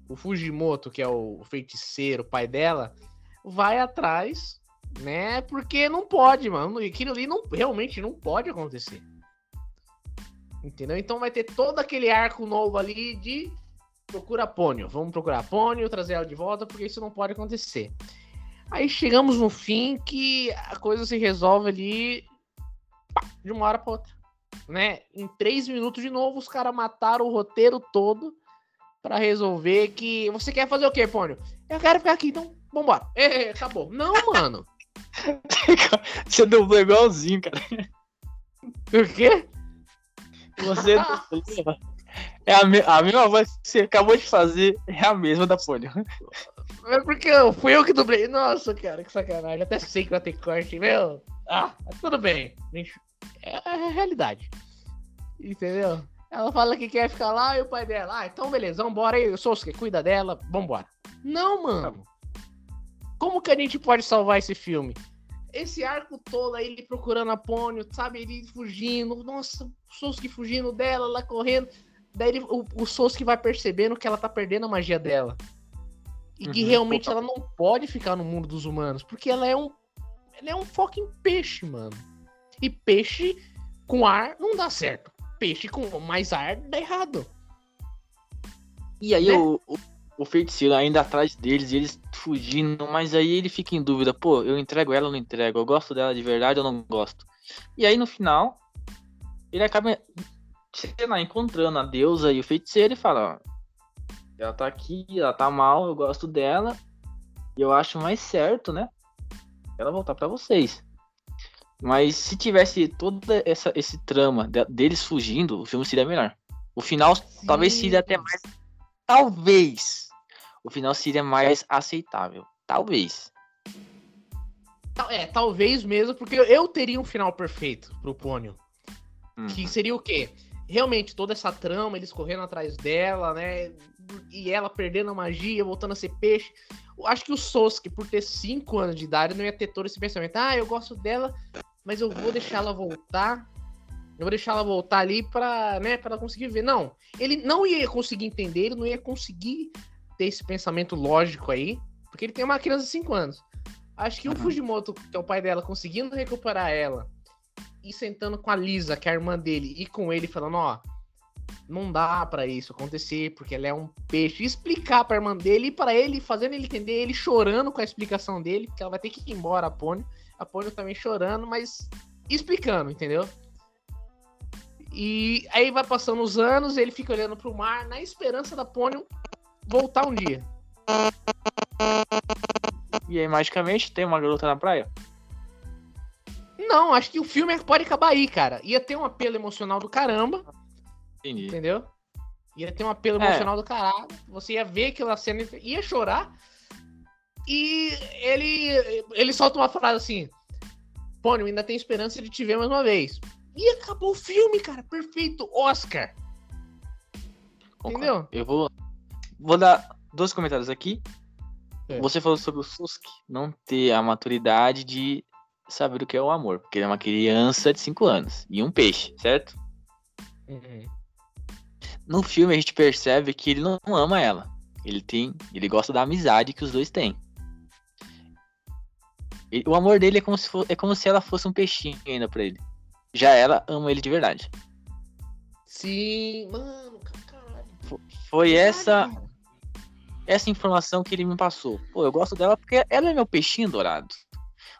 O Fujimoto, que é o feiticeiro, o pai dela, vai atrás, né? Porque não pode, mano. E aquilo ali não, realmente não pode acontecer. Entendeu? Então vai ter todo aquele arco novo ali de procura Pônio. Vamos procurar Pônio, trazer ela de volta, porque isso não pode acontecer. Aí chegamos no fim que a coisa se resolve ali de uma hora para outra. Né? Em três minutos de novo, os caras mataram o roteiro todo para resolver que. Você quer fazer o quê, Pônio? Eu quero ficar aqui, então vambora. É, acabou. Não, mano. Você dublou igualzinho, cara. O quê? Você é a, me... a mesma voz que você acabou de fazer, é a mesma da Pônio. É porque fui eu que dublei. Nossa, cara, que sacanagem. Até sei que vai ter corte, meu. Ah, tudo bem. É a realidade. Entendeu? Ela fala que quer ficar lá e o pai dela. Ah, então beleza, vambora aí. O que cuida dela, vambora. Não, mano. Como que a gente pode salvar esse filme? Esse arco todo aí, ele procurando a Pônio, sabe? Ele fugindo. Nossa, o Sosuke fugindo dela, lá correndo. Daí ele, o, o Sosuke vai percebendo que ela tá perdendo a magia dela. E que uhum, realmente ela não pode ficar no mundo dos humanos. Porque ela é um. Ela é um fucking peixe, mano. E peixe com ar não dá certo. Peixe com mais ar dá errado. E aí né? o, o, o, feiticeiro ainda atrás deles e eles fugindo, mas aí ele fica em dúvida, pô, eu entrego ela ou não entrego? Eu gosto dela de verdade ou não gosto? E aí no final, ele acaba sei lá, encontrando a deusa e o feiticeiro e fala, ó, ela tá aqui, ela tá mal, eu gosto dela. E eu acho mais certo, né? Ela voltar para vocês. Mas se tivesse toda essa esse trama deles fugindo, o filme seria melhor. O final Sim. talvez seria até mais. Talvez. O final seria mais aceitável. Talvez. É, talvez mesmo, porque eu teria um final perfeito pro Pônio. Uhum. Que seria o quê? realmente toda essa trama, eles correndo atrás dela, né? E ela perdendo a magia, voltando a ser peixe. Eu acho que o Sosuke, por ter 5 anos de idade, não ia ter todo esse pensamento. Ah, eu gosto dela, mas eu vou deixar ela voltar. Eu vou deixar ela voltar ali pra, né, pra ela conseguir ver. Não, ele não ia conseguir entender, ele não ia conseguir ter esse pensamento lógico aí, porque ele tem uma criança de 5 anos. Acho que o. Fujimoto, que é o pai dela, conseguindo recuperar ela e sentando com a Lisa, que é a irmã dele, e com ele falando, ó, não dá pra isso acontecer, porque ela é um peixe. Explicar pra irmã dele e pra ele, fazendo ele entender, ele chorando com a explicação dele, que ela vai ter que ir embora, a Pônio. A Pônio também chorando, mas explicando, entendeu? E aí vai passando os anos, ele fica olhando pro mar, na esperança da Pônio voltar um dia. E aí, magicamente, tem uma garota na praia. Não, acho que o filme pode acabar aí, cara. Ia ter um apelo emocional do caramba, Entendi. entendeu? Ia ter um apelo É. emocional do caralho. Você ia ver aquela cena, ia chorar. E ele, ele solta uma frase assim: Pônio, ainda tem esperança de te ver mais uma vez. E acabou o filme, cara. Perfeito. Oscar. Entendeu? Eu vou, vou dar dois comentários aqui. É. Você falou sobre o Suski não ter a maturidade de saber o que é o amor. Porque ele é uma criança de 5 anos e um peixe, certo? Uhum. No filme a gente percebe que ele não ama ela. Ele tem, ele gosta da amizade que os dois têm. O amor dele é como se fo- é como se ela fosse um peixinho ainda pra ele. Já ela ama ele de verdade. Sim, mano, caralho. Foi essa Caralho, cara. essa informação que ele me passou. Pô, eu gosto dela porque ela é meu peixinho dourado.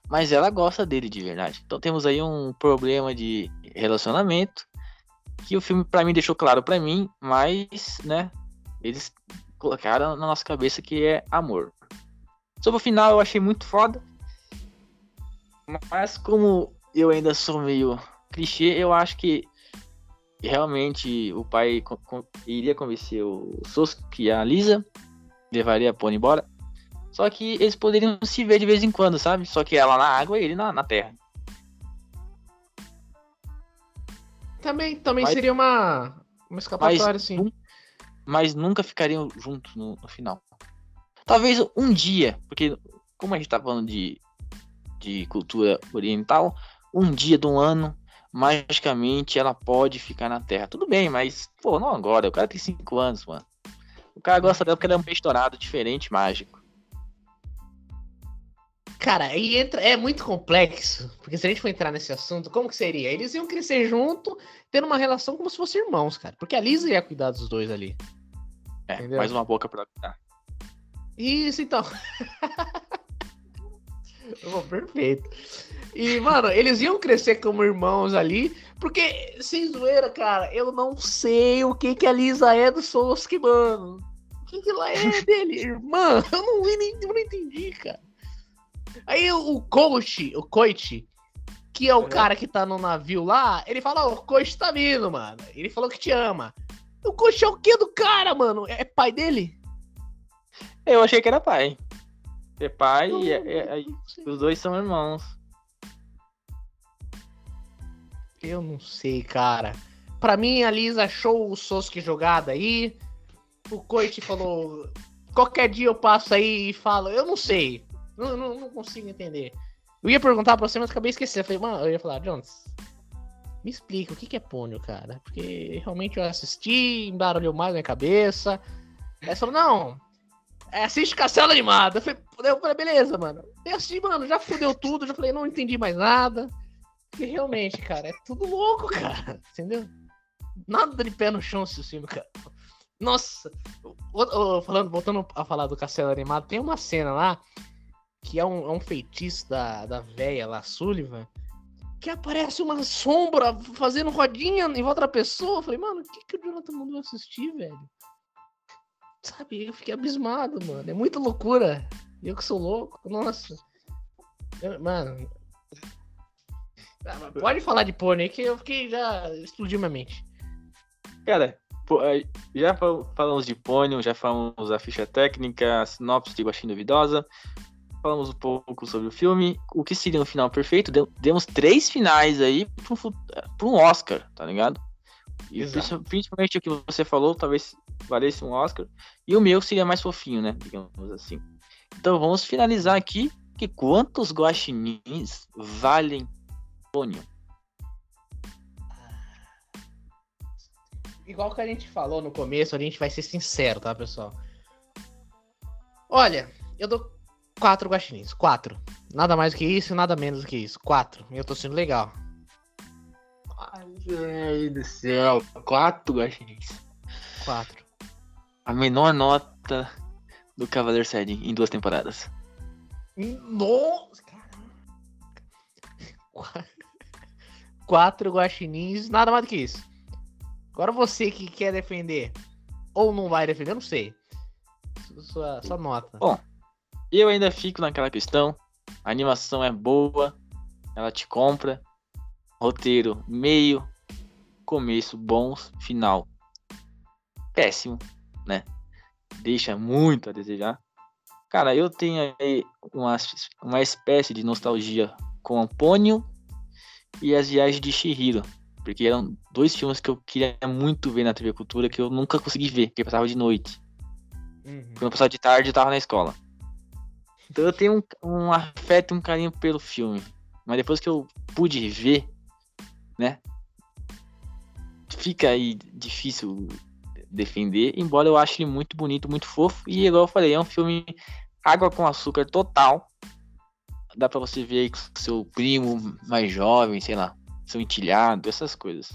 Mas ela gosta dele de verdade. Então temos aí um problema de relacionamento que o filme pra mim deixou claro pra mim, mas, né, eles colocaram na nossa cabeça que é amor. Sobre o final eu achei muito foda. Mas como eu ainda sou meio clichê, eu acho que realmente o pai co- co- iria convencer o Sasuke e a Lisa levaria a Pony embora. Só que eles poderiam se ver de vez em quando, sabe? Só que ela na água e ele na, na terra. Também, também Mas- seria uma, uma escapatória, assim. nun- Mas nunca ficariam juntos no, no final. Talvez um dia, porque como a gente tá falando de, de cultura oriental, um dia de um ano, magicamente ela pode ficar na Terra. Tudo bem, mas, pô, não agora. O cara tem 5 anos, mano. O cara gosta dela porque ela é um peixe dourado, diferente, mágico. Cara, aí entra. É muito complexo. Porque se a gente for entrar nesse assunto, como que seria? Eles iam crescer junto, tendo uma relação como se fossem irmãos, cara. Porque a Lisa ia cuidar dos dois ali. É, Entendeu? mais uma boca pra cuidar. Isso, então. Pô, perfeito. E, mano, eles iam crescer como irmãos ali, porque, sem zoeira, cara, eu não sei o que que a Lisa é do Sasuke, mano. O que que ela é dele, irmã? Eu não, nem, eu não entendi, cara. Aí o, coach, o coach, que é o Uhum. cara que tá no navio lá, ele fala, ó, o coach tá vindo, mano. Ele falou que te ama. O coach é o que do cara, mano? É pai dele? Eu achei que era pai. É pai Não, e é- é- é- os dois são irmãos. Eu não sei, cara. Pra mim, a Lisa achou o Sasuke jogado aí. O Coit falou: qualquer dia eu passo aí e falo. Eu não sei. Não, não, não consigo entender. Eu ia perguntar pra você, mas acabei esquecendo. Eu falei, mano, eu ia falar, Jones, me explica o que que é pônio, cara. Porque realmente eu assisti, embaralhou mais minha cabeça. Aí falou, não, é, assiste Castelo Animado. Eu falei, eu falei, beleza, mano. Eu assisti, mano, já fudeu tudo, já falei, não entendi mais nada. Porque realmente, cara, é tudo louco, cara. Entendeu? Nada de pé no chão esse filme, cara. Nossa! Falando, voltando a falar do Castelo Animado, tem uma cena lá que é um, é um feitiço da, da véia lá, Sullivan, que aparece uma sombra fazendo rodinha em volta da pessoa. Eu falei, mano, o que, que o Jonathan mandou assistir, velho? Sabe, eu fiquei abismado, mano. É muita loucura. Eu que sou louco, nossa. Eu- mano. Ah, Pode falar de pônei que eu fiquei já explodiu minha mente. Cara, é, já fal- falamos de Pônio, já falamos da ficha técnica, a sinopse de Guaxinim Duvidosa, falamos um pouco sobre o filme, o que seria um final perfeito, demos três finais aí para um, Oscar, tá ligado? E Exato. princi- principalmente o que você falou, talvez valesse um Oscar, e o meu seria mais fofinho, né, digamos assim. Então vamos finalizar aqui, que quantos guaxinins valem Pônio? Igual que a gente falou no começo, a gente vai ser sincero, tá, pessoal? Olha, eu dou quatro guaxinins. Quatro. Nada mais do que isso, nada menos do que isso. Quatro. Eu tô sendo legal. Ai, meu do céu. Quatro guaxinins. Quatro. A menor nota do Cavaleiro Saiyajin em duas temporadas. Nossa, caramba. Quatro guaxinins, nada mais do que isso. Agora você que quer defender ou não vai defender, eu não sei. Sua, sua nota. Bom, eu ainda fico naquela questão. A animação é boa, ela te compra. Roteiro meio, começo bons, final péssimo, né? Deixa muito a desejar. Cara, eu tenho aí uma, uma espécie de nostalgia com Antônio e as viagens de Shihiro. Porque eram dois filmes que eu queria muito ver na TV Cultura que eu nunca consegui ver, porque passava de noite. Uhum. Quando passava de tarde eu tava na escola. Então eu tenho um, um afeto um carinho pelo filme. Mas depois que eu pude ver, né? Fica aí difícil defender, embora eu ache ele muito bonito, muito fofo. E igual eu falei, é um filme água com açúcar total. Dá pra você ver aí com seu primo mais jovem, sei lá, seu entilhado, essas coisas.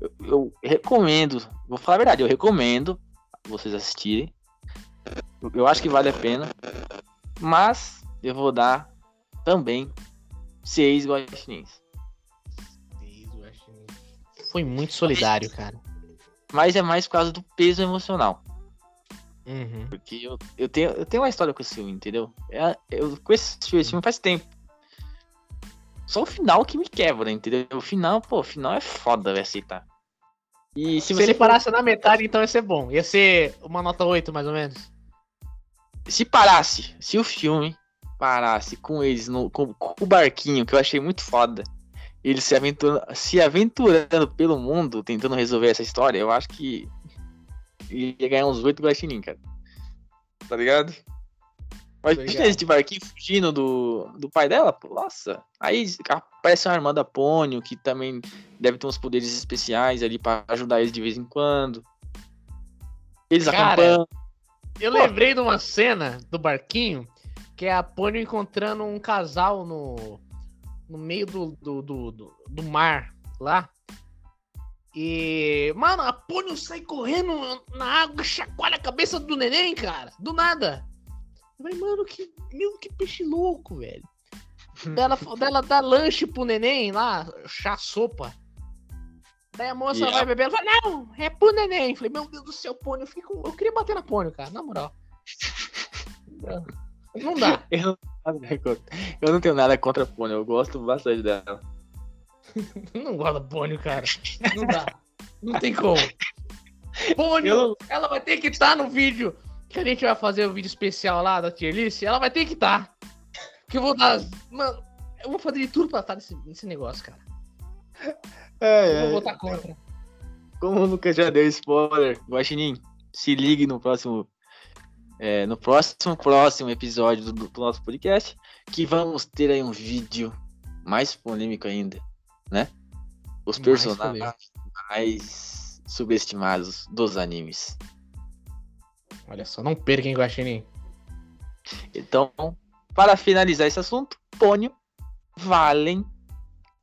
Eu, eu recomendo, vou falar a verdade, eu recomendo vocês assistirem. Eu acho que vale a pena. Mas eu vou dar também seis guaxinins. Foi muito solidário, cara mas é mais por causa do peso emocional. Uhum. Porque eu, eu, tenho, eu tenho uma história com esse filme, entendeu? É, eu conheço esse filme faz tempo. Só o final que me quebra, entendeu? O final, pô, o final é foda, vai aceitar. E se, se ele parasse na metade, então ia ser bom. Ia ser uma nota 8, mais ou menos. Se parasse, se o filme parasse com eles no com, com o barquinho, que eu achei muito foda, ele se aventurando, se aventurando pelo mundo, tentando resolver essa história, eu acho que ia ganhar uns oito guaxinim, cara. Tá ligado? Mas imagina esse barquinho fugindo do, do pai dela, pô, nossa. Aí aparece uma irmã da Pônio, que também deve ter uns poderes especiais ali para ajudar eles de vez em quando. Eles Cara, acompanham. Eu pô. lembrei de uma cena do barquinho que é a Pônio encontrando um casal no, no meio do, do, do, do, do mar lá. E, mano, a Pônio sai correndo na água, chacoalha a cabeça do neném, cara. Do nada. Eu falei, mano, que, meu, que peixe louco, velho. dela, dela dá lanche pro neném lá, chá, sopa. Daí a moça vai beber, ela fala, não, é pro neném. Falei, meu Deus do céu, Pônio, eu, com... eu queria bater na Pônio, cara, na moral. Não dá. Eu não, eu não tenho nada contra a Pônio, eu gosto bastante dela. não gosto da Pônio, cara. Não dá. Não tem como. Pônio, eu... ela vai ter que estar no vídeo que a gente vai fazer o um vídeo especial lá da tier list. Ela vai ter que estar. Que eu vou dar. Mano, eu vou fazer de tudo pra estar nesse, nesse negócio, cara. É, eu vou votar contra. Como o Lucas já deu spoiler, Guaxinim, se ligue no próximo é, no próximo, próximo episódio do, do, nosso podcast, que vamos ter aí um vídeo mais polêmico ainda, né? Os personagens mais, mais subestimados dos animes. Olha só, não perca, hein, Guaxinim? Então, para finalizar esse assunto, Pônio valem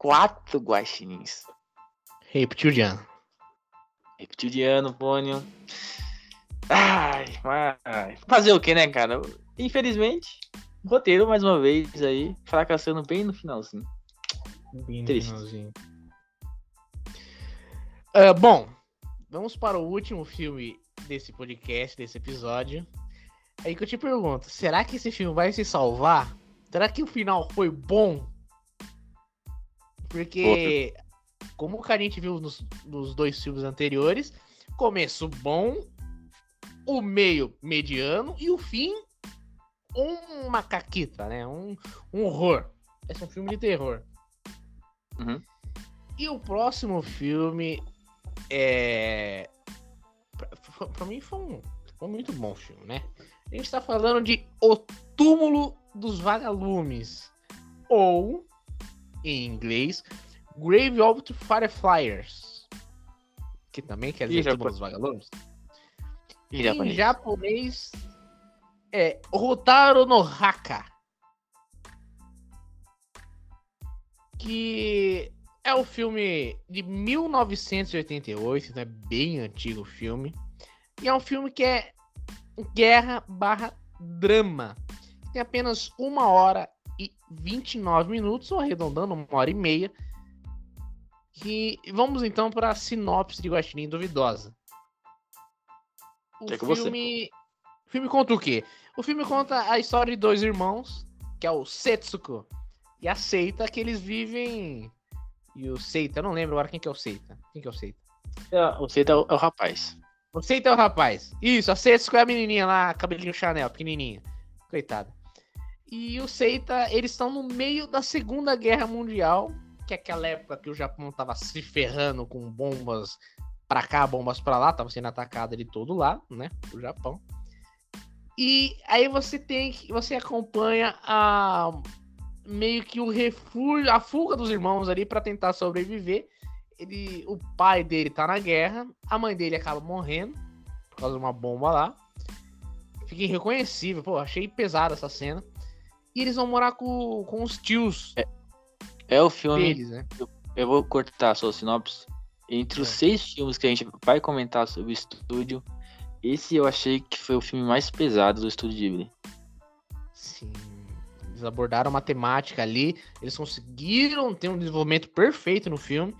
quatro guaxinins. Reptiliano. Reptiliano, Pônio. Ai, ai, fazer o que, né, cara? Infelizmente, roteiro mais uma vez aí, fracassando bem no finalzinho. Bem no Triste. finalzinho. Uh, bom, vamos para o último filme desse podcast, desse episódio. Aí que eu te pergunto, será que esse filme vai se salvar? Será que o final foi bom? Porque, como a gente viu nos, nos dois filmes anteriores, começo bom o meio mediano e o fim uma caquita, né? Um, um horror. Esse é um filme de terror. Uhum. E o próximo filme é. Pra, pra mim foi um, foi um muito bom filme, né? A gente tá falando de O Túmulo dos Vagalumes. Ou, em inglês, Grave of the Fireflies. Que também quer dizer Túmulo dos Vagalumes. Em japonês. japonês é Rotaro no Haka. Que é o filme de 1988, então é bem antigo o filme. E é um filme que é guerra barra drama. Tem apenas uma hora e 29 minutos, ou arredondando, uma hora e meia. E vamos então para a sinopse de Guaxinim Duvidosa. O é filme... o filme conta o quê? O filme conta a história de dois irmãos, que é o Setsuko e a Seita, que eles vivem. E o Seita, eu não lembro agora quem que é o Seita. Quem que é o Seita? É, Você é o, é o rapaz. O Seita é o rapaz. Isso, a Setsuko é a menininha lá, cabelinho Chanel, pequenininha. Coitada. E o Seita, eles estão no meio da Segunda Guerra Mundial, que é aquela época que o Japão tava se ferrando com bombas pra cá, bombas pra lá, tava sendo atacado de todo lado, né? O Japão. E aí você tem. Você acompanha a. Meio que o refúgio, a fuga dos irmãos ali pra tentar sobreviver. Ele, o pai dele tá na guerra, a mãe dele acaba morrendo por causa de uma bomba lá. Fica irreconhecível, pô, achei pesada essa cena. E eles vão morar com, com os tios É o filme. deles, né? Eu vou cortar a sua sinopse. Entre os É. seis filmes que a gente vai comentar sobre o estúdio, esse eu achei que foi o filme mais pesado do estúdio Ghibli. Sim. Eles abordaram uma temática ali. Eles conseguiram ter um desenvolvimento perfeito no filme.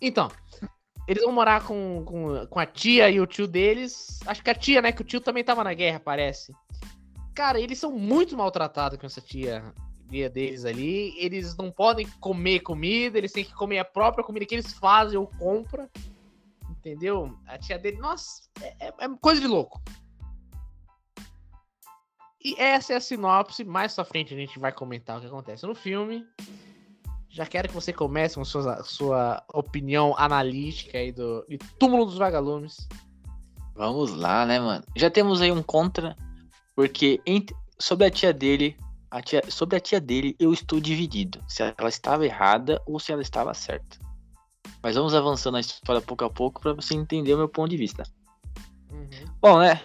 Então, eles vão morar com, com, com a tia e o tio deles. Acho que a tia, né? Que o tio também tava na guerra, parece. Cara, eles são muito maltratados com essa tia tia deles ali. Eles não podem comer comida, eles têm que comer a própria comida que eles fazem ou compram. Entendeu? A tia dele, nossa, é, é- é coisa de louco. E essa é a sinopse. Mais pra frente a gente vai comentar o que acontece no filme. Já quero que você comece com sua, sua opinião analítica aí do Túmulo dos Vagalumes. Vamos lá, né, mano? Já temos aí um contra, porque entre- sobre a tia dele, a tia, sobre a tia dele, eu estou dividido. Se ela estava errada ou se ela estava certa. Mas vamos avançando a história pouco a pouco para você entender o meu ponto de vista. Bom, né?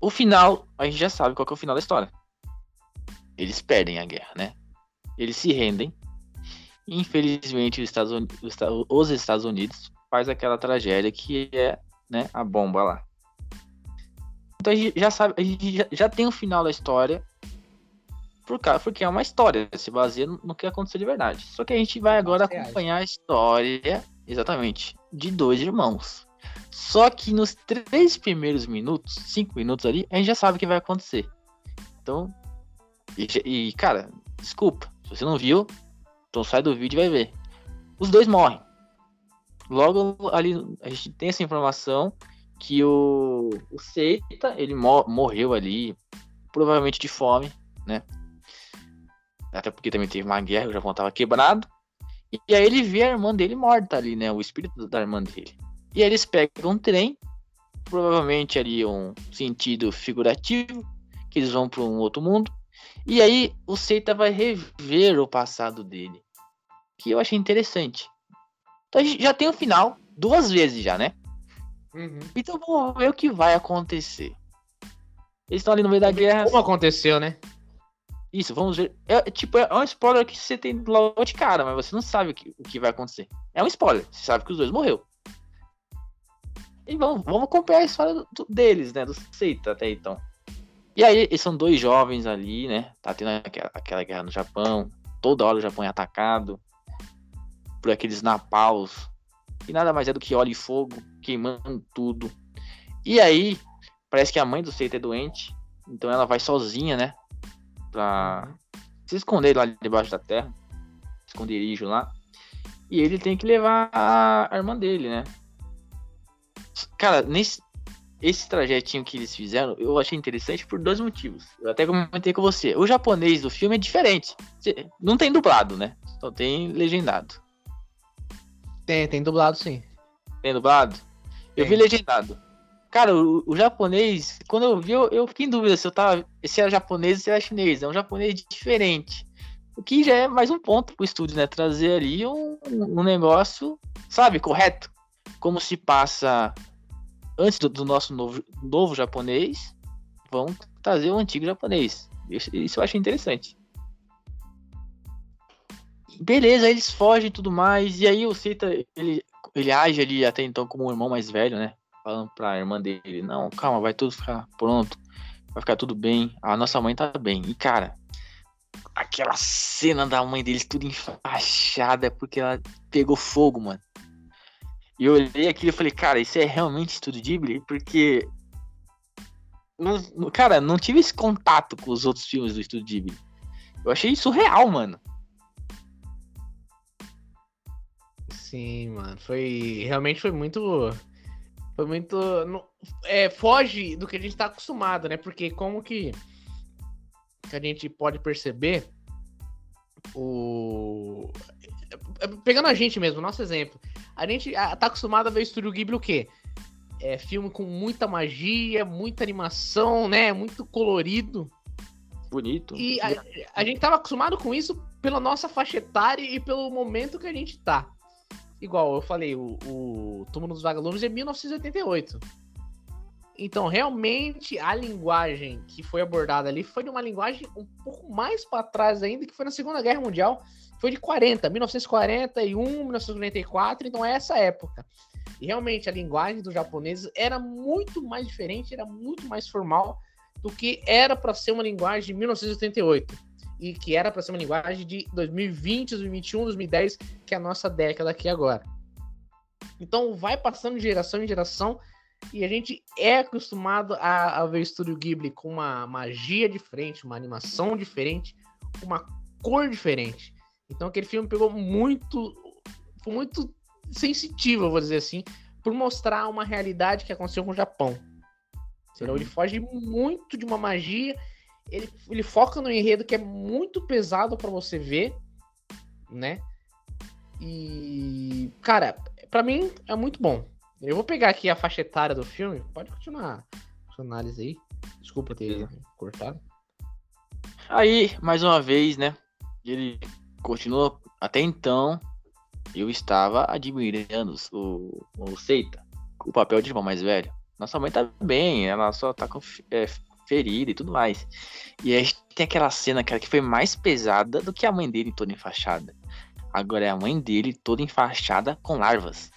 O final, a gente já sabe qual é o final da história. Eles perdem a guerra, né? Eles se rendem. Infelizmente, os Estados, Uni- os Esta- os Estados Unidos faz aquela tragédia que é né, a bomba lá. Então a gente já sabe, a gente já, já tem o final da história. Por causa, porque é uma história, se baseia no, no que aconteceu de verdade. Só que a gente vai agora acompanhar a história, exatamente, de dois irmãos. Só que nos três primeiros minutos, cinco minutos ali, a gente já sabe o que vai acontecer. Então, e, e, cara, desculpa, se você não viu, então sai do vídeo e vai ver. Os dois morrem. Logo ali, a gente tem essa informação que o, o Seita, ele mo- morreu ali, provavelmente de fome, né? Até porque também teve uma guerra, o Japão tava quebrado. E aí ele vê a irmã dele morta ali, né? O espírito da irmã dele. E aí eles pegam um trem, provavelmente ali um sentido figurativo, que eles vão para um outro mundo. E aí o Seita vai rever o passado dele, que eu achei interessante. Então já tem o final duas vezes já, né? Uhum. Então vamos ver o que vai acontecer. Eles estão ali no meio da guerra. Como aconteceu, né? Isso, vamos ver. É, tipo, é um spoiler que você tem logo de cara, mas você não sabe o que, o que vai acontecer. É um spoiler. Você sabe que os dois morreu. E vamos, vamos acompanhar a história do- do- deles, né? Do Seita até então. E aí, eles são dois jovens ali, né? Tá tendo aquela, aquela guerra no Japão. Toda hora o Japão é atacado por aqueles napaus. E nada mais é do que óleo e fogo, queimando tudo. E aí, parece que a mãe do Seita é doente. Então ela vai sozinha, né? Pra se esconder lá debaixo da terra. Esconderijo lá. E ele tem que levar a, irmã dele, né? Cara, nesse esse trajetinho que eles fizeram, eu achei interessante por dois motivos. Eu até comentei com você. O japonês do filme é diferente. Não tem dublado, né? Só tem legendado. Tem, tem dublado sim. Tem dublado? Eu vi Tem. legendado. Cara, o, o japonês, quando eu vi, eu, eu fiquei em dúvida se eu tava. Se era japonês ou se era chinês. É um japonês diferente. O que já é mais um ponto pro estúdio, né? Trazer ali um, um negócio, sabe, correto. Como se passa antes do, do nosso novo, novo japonês. Vão trazer o antigo japonês. Isso, isso eu achei interessante. Beleza, eles fogem e tudo mais. E aí o Seita, ele, ele age ali até então como o irmão mais velho, né? Falando pra irmã dele, não, calma, vai tudo ficar pronto. Vai ficar tudo bem. A nossa mãe tá bem. E, cara, aquela cena da mãe deles tudo enfaixada porque ela pegou fogo, mano. E eu olhei aquilo e falei, cara, isso é realmente estudo Ghibli? Porque. Cara, não tive esse contato com os outros filmes do Estúdio Ghibli. Eu achei isso real, mano. Sim, mano. Foi. Realmente foi muito. Foi muito. É, foge do que a gente tá acostumado, né? Porque como que, que a gente pode perceber o. Pegando a gente mesmo, nosso exemplo. A gente tá acostumado a ver o Estúdio Ghibli o quê? É filme com muita magia, muita animação, né? Muito colorido. Bonito. E a, a gente tava acostumado com isso pela nossa faixa etária e pelo momento que a gente tá. Igual eu falei, o, o Túmulo dos Vagalumes é 1988. Então, realmente, a linguagem que foi abordada ali foi de uma linguagem um pouco mais para trás ainda, que foi na Segunda Guerra Mundial. Foi de 40, 1941, 1944, então é essa época. E realmente a linguagem dos japoneses era muito mais diferente, era muito mais formal do que era para ser uma linguagem de 1988 e que era para ser uma linguagem de 2020, 2021, 2010, que é a nossa década aqui agora. Então vai passando de geração em geração e a gente é acostumado a, a ver o Estúdio Ghibli com uma magia diferente, uma animação diferente, uma cor diferente. Então aquele filme pegou muito, foi muito sensitivo, vou dizer assim, por mostrar uma realidade que aconteceu com o Japão. Uhum. Ele foge muito de uma magia ele, ele foca no enredo que é muito pesado para você ver, né? E, cara, para mim é muito bom. Eu vou pegar aqui a faixa etária do filme. Pode continuar a sua análise aí. Desculpa ter cortado. Aí, mais uma vez, né? Ele continua. Até então, eu estava admirando o, o Seita, o papel de irmão mais velho. Nossa mãe tá bem, ela só tá com é, ferida e tudo mais. E aí tem aquela cena, cara, que foi mais pesada do que a mãe dele toda enfaixada. Agora é a mãe dele toda enfaixada com larvas.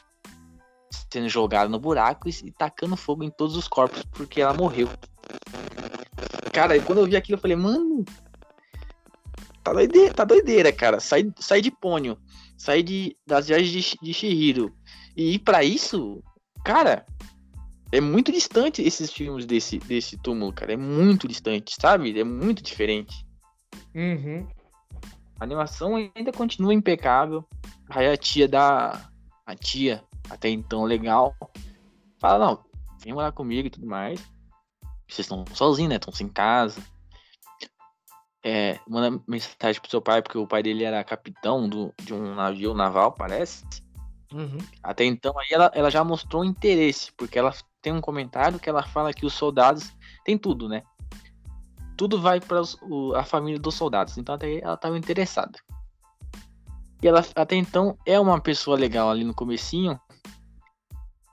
Sendo jogada no buraco e tacando fogo em todos os corpos porque ela morreu. Cara, quando eu vi aquilo eu falei, mano. Tá doideira, tá doideira cara. Sai, sai de Pônio. Sair de, das viagens de, de Shihiro. E ir pra isso, cara, é muito distante esses filmes desse, desse túmulo, cara. É muito distante, sabe? É muito diferente. Uhum. A animação ainda continua impecável. Aí a tia da. A tia, até então legal, fala: não, vem morar comigo e tudo mais. Vocês estão sozinhos, né? Estão sem casa. É, manda mensagem pro seu pai, porque o pai dele era capitão do, de um navio naval, parece. Uhum. Até então, aí ela, ela já mostrou interesse, porque ela tem um comentário que ela fala que os soldados tem tudo, né? Tudo vai para a família dos soldados. Então até ela estava interessada. E ela até então é uma pessoa legal ali no comecinho.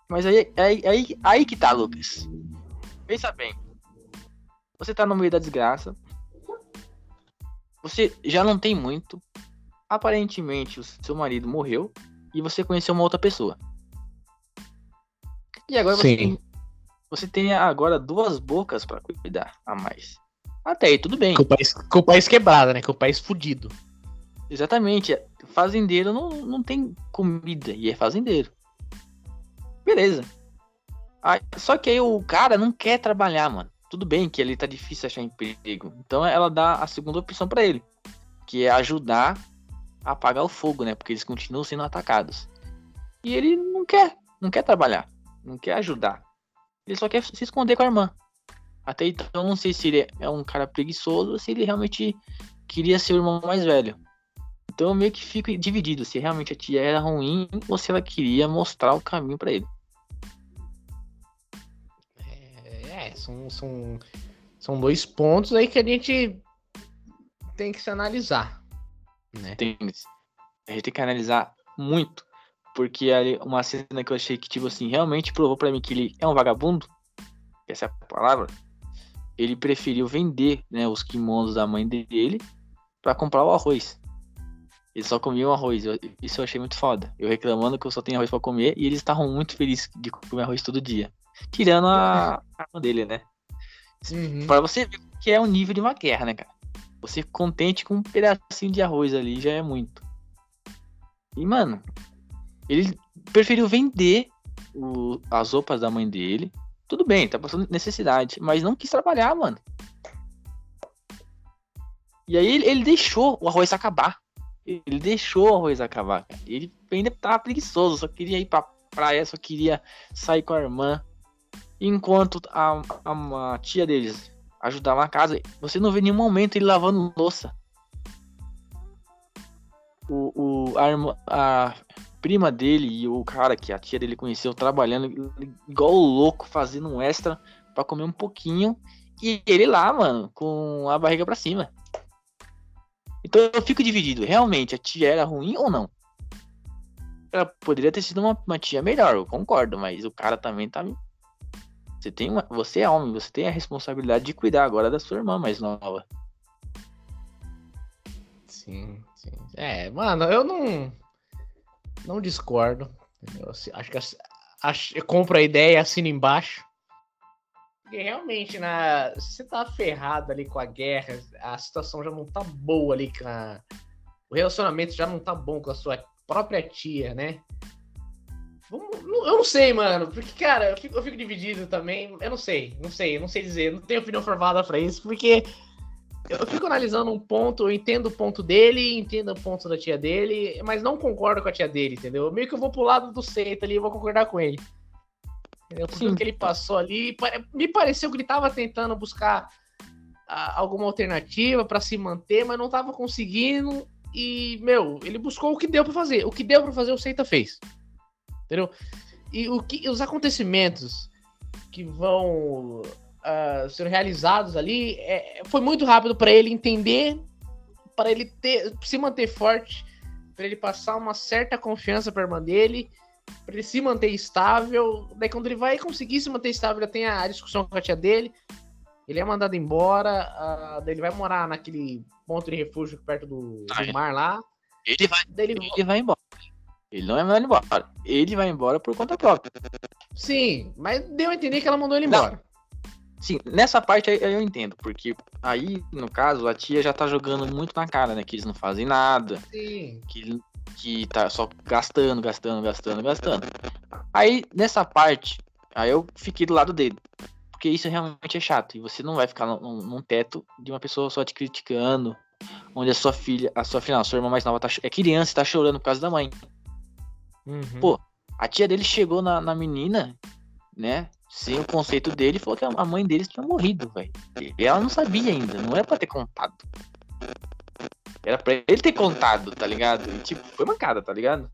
Mas aí, aí, aí, aí que tá, Lucas. Pensa bem. Você tá no meio da desgraça. Você já não tem muito. Aparentemente o seu marido morreu. E você conheceu uma outra pessoa. E agora você tem, você tem agora duas bocas para cuidar a mais. Até aí, tudo bem. Com o país, com o país quebrado, né? Com o país fudido. Exatamente. Fazendeiro não, não tem comida e é fazendeiro. Beleza. Ah, só que aí o cara não quer trabalhar, mano. Tudo bem que ele tá difícil achar emprego. Então ela dá a segunda opção para ele, que é ajudar a apagar o fogo, né? Porque eles continuam sendo atacados. E ele não quer, não quer trabalhar não quer ajudar. Ele só quer se esconder com a irmã. Até então, não sei se ele é um cara preguiçoso ou se ele realmente queria ser o irmão mais velho. Então eu meio que fico dividido se realmente a tia era ruim ou se ela queria mostrar o caminho para ele. É, é, são, são, são dois pontos aí que a gente tem que se analisar. Né? Tem, a gente tem que analisar muito. Porque ali, uma cena que eu achei que, tipo assim, realmente provou para mim que ele é um vagabundo. Essa é a palavra. ele preferiu vender né, os kimonos da mãe dele para comprar o arroz. Eles só comiam arroz. Eu, isso eu achei muito foda. Eu reclamando que eu só tenho arroz para comer e eles estavam muito felizes de comer arroz todo dia. Tirando a arma dele, né? Uhum. Pra você ver que é o nível de uma guerra, né, cara? Você contente com um pedacinho de arroz ali já é muito. E, mano, ele preferiu vender o, as roupas da mãe dele. Tudo bem, tá passando necessidade, mas não quis trabalhar, mano. E aí ele, ele deixou o arroz acabar. Ele deixou o arroz acabar, cara. Ele ainda tava preguiçoso, só queria ir pra praia, só queria sair com a irmã. Enquanto a, a, a tia deles ajudava na casa, você não vê nenhum momento ele lavando louça. O, o, a, irmã, a prima dele e o cara que a tia dele conheceu trabalhando igual louco, fazendo um extra para comer um pouquinho. E ele lá, mano, com a barriga para cima. Então eu fico dividido. Realmente, a tia era ruim ou não? Ela poderia ter sido uma, uma tia melhor, eu concordo, mas o cara também tá. Você, tem uma, você é homem, você tem a responsabilidade de cuidar agora da sua irmã mais nova. Sim, sim. É, mano, eu não. Não discordo. Eu acho que acho, eu compro a ideia e assino embaixo. Porque realmente, na, né, você tá ferrado ali com a guerra, a situação já não tá boa ali com a, o relacionamento já não tá bom com a sua própria tia, né? Eu não sei, mano. Porque, cara, eu fico, eu fico dividido também. Eu não sei, não sei, não sei dizer. Não tenho opinião formada pra isso, porque eu fico analisando um ponto, eu entendo o ponto dele, entendo o ponto da tia dele, mas não concordo com a tia dele, entendeu? Meio que eu vou pro lado do Seita ali e vou concordar com ele. Entendeu? Que ele passou ali, me pareceu que ele tava tentando buscar a, alguma alternativa para se manter, mas não tava conseguindo. E, meu, ele buscou o que deu para fazer. O que deu para fazer, o Seita fez. Entendeu? E o que, os acontecimentos que vão uh, ser realizados ali é, foi muito rápido para ele entender, para ele ter, se manter forte, para ele passar uma certa confiança para a irmã dele para ele se manter estável. Daí, quando ele vai conseguir se manter estável, já tem a discussão com a tia dele. Ele é mandado embora. Uh, daí ele vai morar naquele ponto de refúgio perto do, ah, do mar lá. Ele vai, ele, ele vai embora. Ele não é mandado embora. Ele vai embora por conta própria. Sim, mas deu a entender que ela mandou ele embora. Não. Sim, nessa parte aí eu entendo, porque aí, no caso, a tia já tá jogando muito na cara, né? Que eles não fazem nada. Sim. Que que tá só gastando, gastando, gastando, gastando. Aí, nessa parte, aí eu fiquei do lado dele. Porque isso realmente é chato. E você não vai ficar num, num teto de uma pessoa só te criticando. Onde a sua filha, a sua filha, a sua irmã mais nova tá, é criança e tá chorando por causa da mãe. Uhum. Pô, a tia dele chegou na, na menina, né? Sem o conceito dele, falou que a mãe deles tinha morrido, velho. E ela não sabia ainda, não era pra ter contado. Era pra ele ter contado, tá ligado? E, tipo, foi mancada, tá ligado?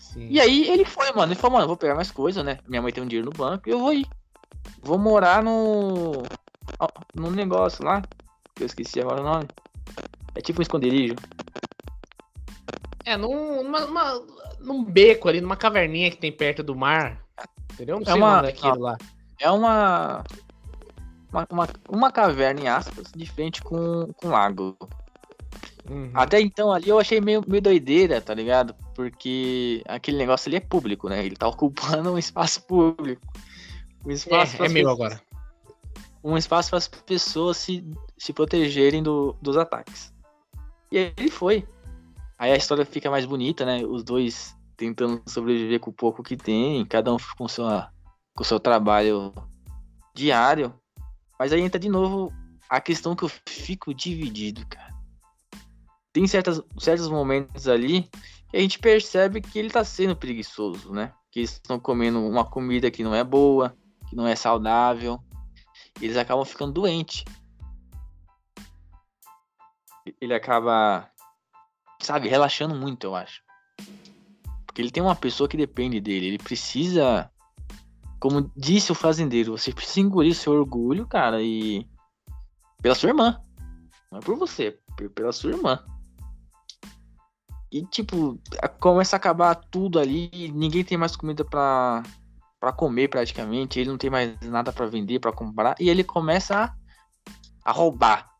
Sim. E aí ele foi, mano. Ele falou, mano, vou pegar mais coisas, né? Minha mãe tem um dinheiro no banco e eu vou ir. Vou morar no. num negócio lá. Que eu esqueci agora o nome. É tipo um esconderijo. É, num, numa, numa, num beco ali, numa caverninha que tem perto do mar. É sei é uma, daquilo lá. É uma, uma. Uma, uma, caverna, em aspas, de frente com, com um lago. Uhum. Até então ali eu achei meio, meio doideira, tá ligado? Porque aquele negócio ali é público, né? Ele tá ocupando um espaço público. Um espaço é, é meu agora. Um espaço para as pessoas se, se protegerem do, dos ataques. E aí ele foi. Aí a história fica mais bonita, né? Os dois tentando sobreviver com o pouco que tem, cada um com, sua, com o seu trabalho diário. Mas aí entra de novo a questão que eu fico dividido, cara tem certas, certos momentos ali que a gente percebe que ele tá sendo preguiçoso, né? Que eles estão comendo uma comida que não é boa, que não é saudável. Eles acabam ficando doentes. Ele acaba, sabe, relaxando muito, eu acho. Porque ele tem uma pessoa que depende dele. Ele precisa, como disse o fazendeiro, você precisa engolir seu orgulho, cara, e. Pela sua irmã. Não é por você, pela sua irmã. E, tipo, começa a acabar tudo ali, ninguém tem mais comida pra, para comer praticamente, ele não tem mais nada para vender, para comprar, e ele começa a, a, roubar.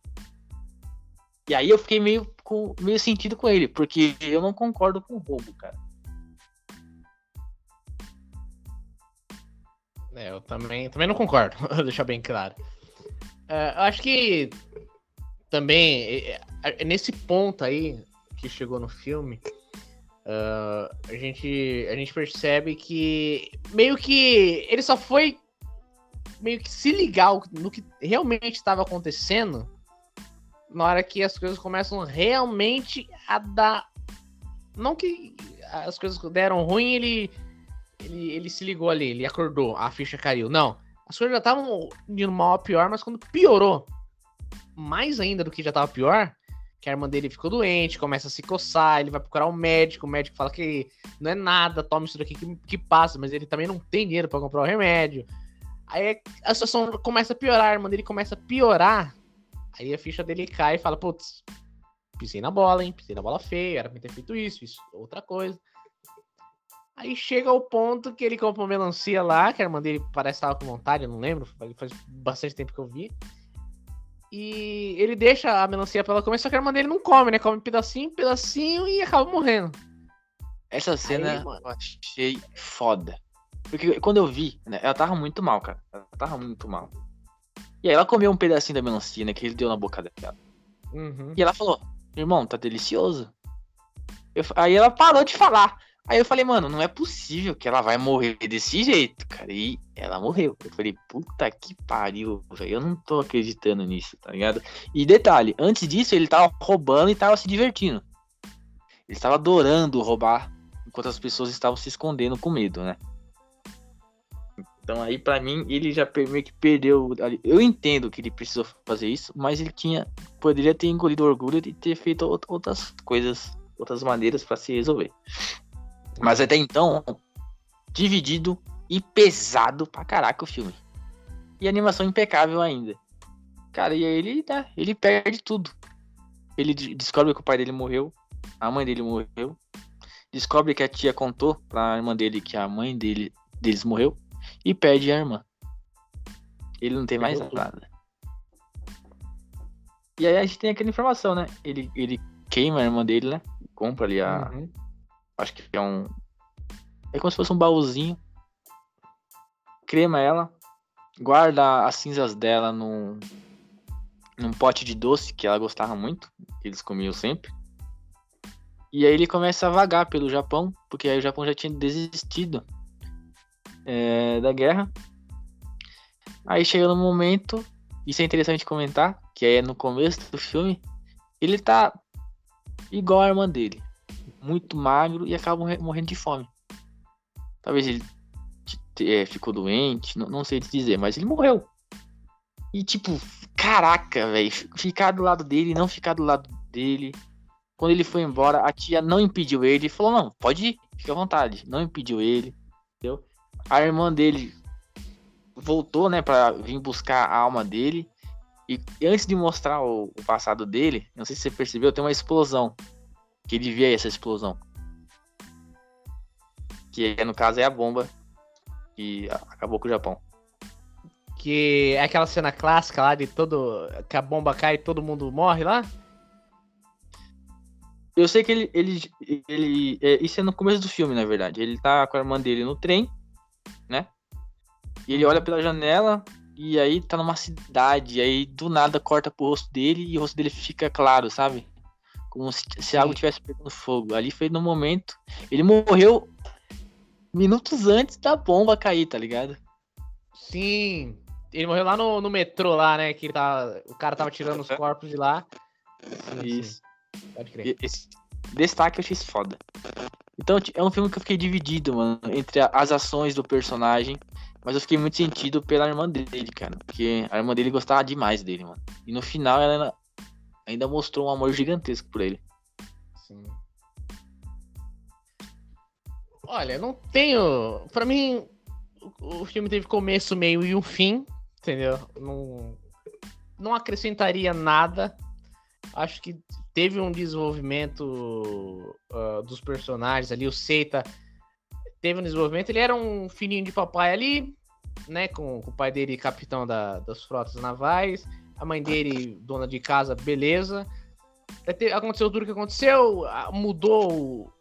E aí eu fiquei meio, com, meio sentido com ele, porque eu não concordo com o roubo, cara. É, eu também, também não concordo, vou deixar bem claro. Uh, eu acho que também, nesse ponto aí que chegou no filme, Uh, a, gente, a gente percebe que meio que ele só foi meio que se ligar no que realmente estava acontecendo na hora que as coisas começam realmente a dar. Não que as coisas deram ruim, ele, ele, ele se ligou ali, ele acordou, a ficha caiu. Não. As coisas já estavam indo mal a pior, mas quando piorou mais ainda do que já estava pior, que a irmã dele ficou doente, começa a se coçar, ele vai procurar um médico, o médico fala que não é nada, toma isso daqui que, que passa, mas ele também não tem dinheiro para comprar o remédio. Aí a situação começa a piorar, a irmã dele começa a piorar, aí a ficha dele cai e fala, putz, pisei na bola, hein, pisei na bola feia, era pra ter feito isso, isso, outra coisa. Aí chega o ponto que ele compra uma melancia lá, que a irmã dele parece estar com vontade, eu não lembro, faz bastante tempo que eu vi. E ele deixa a melancia pra ela comer, só que a irmã dele não come, né? Come pedacinho, pedacinho e acaba morrendo. Essa cena Aí, eu achei foda. Porque quando eu vi, né, ela tava muito mal, cara. Ela tava muito mal. E aí ela comeu um pedacinho da melancia, né, que ele deu na boca dela. Uhum. E ela falou, irmão, tá delicioso. Eu, aí ela parou de falar. Aí eu falei, mano, não é possível que ela vai morrer desse jeito, cara. E ela morreu. Eu falei, puta que pariu, velho. Eu não tô acreditando nisso, tá ligado? E detalhe, antes disso ele tava roubando e tava se divertindo. Ele estava adorando roubar enquanto as pessoas estavam se escondendo com medo, né? Então aí para mim ele já meio que perdeu. Eu entendo que ele precisou fazer isso, mas ele tinha poderia ter engolido orgulho e ter feito outras coisas, outras maneiras para se resolver. Mas até então, dividido e pesado pra caraca o filme. E animação impecável ainda. Cara, e aí ele, né, ele perde tudo. Ele descobre que o pai dele morreu, a mãe dele morreu, descobre que a tia contou pra irmã dele que a mãe dele, deles morreu e perde a irmã. Ele não tem mais nada. E aí a gente tem aquela informação, né? Ele, ele queima a irmã dele, né? Compra ali a, uhum. Acho que é um. É como se fosse um baúzinho. Crema ela. Guarda as cinzas dela num, num pote de doce que ela gostava muito. Que eles comiam sempre. E aí ele começa a vagar pelo Japão, porque aí o Japão já tinha desistido é, da guerra. Aí chega no momento, isso é interessante comentar, que é no começo do filme, ele tá igual a irmã dele muito magro e acaba morrendo de fome. Talvez ele é, ficou doente, não, não, sei te dizer, mas ele morreu. E tipo, caraca, velho, ficar do lado dele, não ficar do lado dele. Quando ele foi embora, a tia não impediu ele, falou: "Não, pode ir, fica à vontade". Não impediu ele, entendeu? A irmã dele voltou, né, para vir buscar a alma dele. E antes de mostrar o, o passado dele, não sei se você percebeu, tem uma explosão que ele via essa explosão. Que no caso é a bomba que acabou com o Japão. Que é aquela cena clássica lá de todo. que a bomba cai e todo mundo morre lá? Eu sei que ele. ele, ele é, isso é no começo do filme, na verdade. Ele tá com a irmã dele no trem, né? E ele olha pela janela e aí tá numa cidade. E aí do nada corta pro rosto dele e o rosto dele fica claro, sabe? Como se, se algo tivesse pegando fogo. Ali foi no momento. Ele morreu minutos antes da bomba cair, tá ligado? Sim. Ele morreu lá no, no metrô, lá, né? Que tá, o cara tava tirando os corpos de lá. Sim, Isso. Sim. Pode crer. Esse destaque eu achei foda. Então é um filme que eu fiquei dividido, mano, entre as ações do personagem. Mas eu fiquei muito sentido pela irmã dele, cara. Porque a irmã dele gostava demais dele, mano. E no final ela ainda mostrou um amor gigantesco por ele. Sim. Olha, não tenho. Para mim, o filme teve começo, meio e um fim, entendeu? Não, não acrescentaria nada. Acho que teve um desenvolvimento uh, dos personagens ali. O Seita teve um desenvolvimento. Ele era um filhinho de papai ali, né? Com, com o pai dele capitão da, das frotas navais, a mãe dele dona de casa, beleza. Aconteceu tudo o que aconteceu, mudou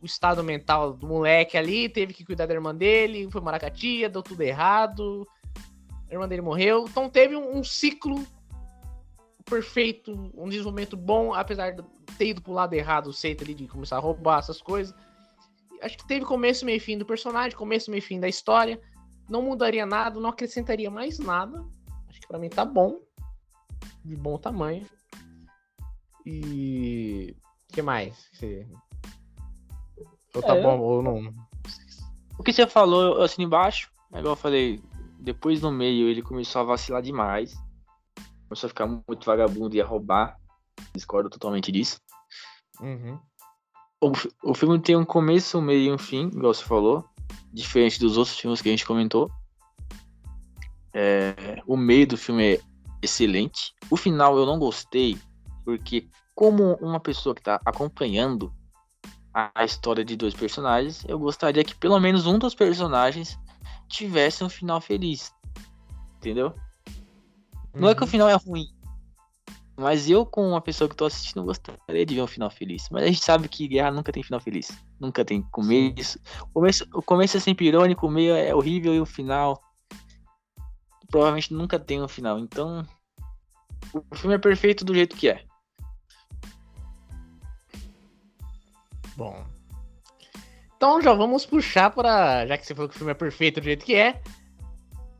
o, estado mental do moleque ali, teve que cuidar da irmã dele, foi maracatia, deu tudo errado, a irmã dele morreu. Então teve um, um ciclo perfeito, um desenvolvimento bom, apesar de ter ido pro lado errado o Seita ali de começar a roubar essas coisas. Acho que teve começo, meio fim do personagem, começo, meio fim da história. Não mudaria nada, não acrescentaria mais nada. Acho que para mim tá bom. De bom tamanho. E. O que mais? Você... Ou tá é, bom, ou não. O que você falou, assim embaixo, é igual eu falei, depois no meio ele começou a vacilar demais. Começou a ficar muito vagabundo e a roubar. Discordo totalmente disso. Uhum. O, o filme tem um começo, um meio e um fim, igual você falou. Diferente dos outros filmes que a gente comentou. É, o meio do filme é excelente. O final eu não gostei, porque como uma pessoa que está acompanhando a história de dois personagens, eu gostaria que pelo menos um dos personagens tivesse um final feliz. Entendeu? Uhum. Não é que o uhum. final é ruim. Mas eu, como uma pessoa que tô assistindo, gostaria de ver um final feliz. Mas a gente sabe que guerra nunca tem final feliz. Nunca tem começo. O começo, o começo é sempre irônico, o meio é horrível e o final. Provavelmente nunca tem um final. Então. O filme é perfeito do jeito que é. Bom. Então já vamos puxar para. Já que você falou que o filme é perfeito do jeito que é.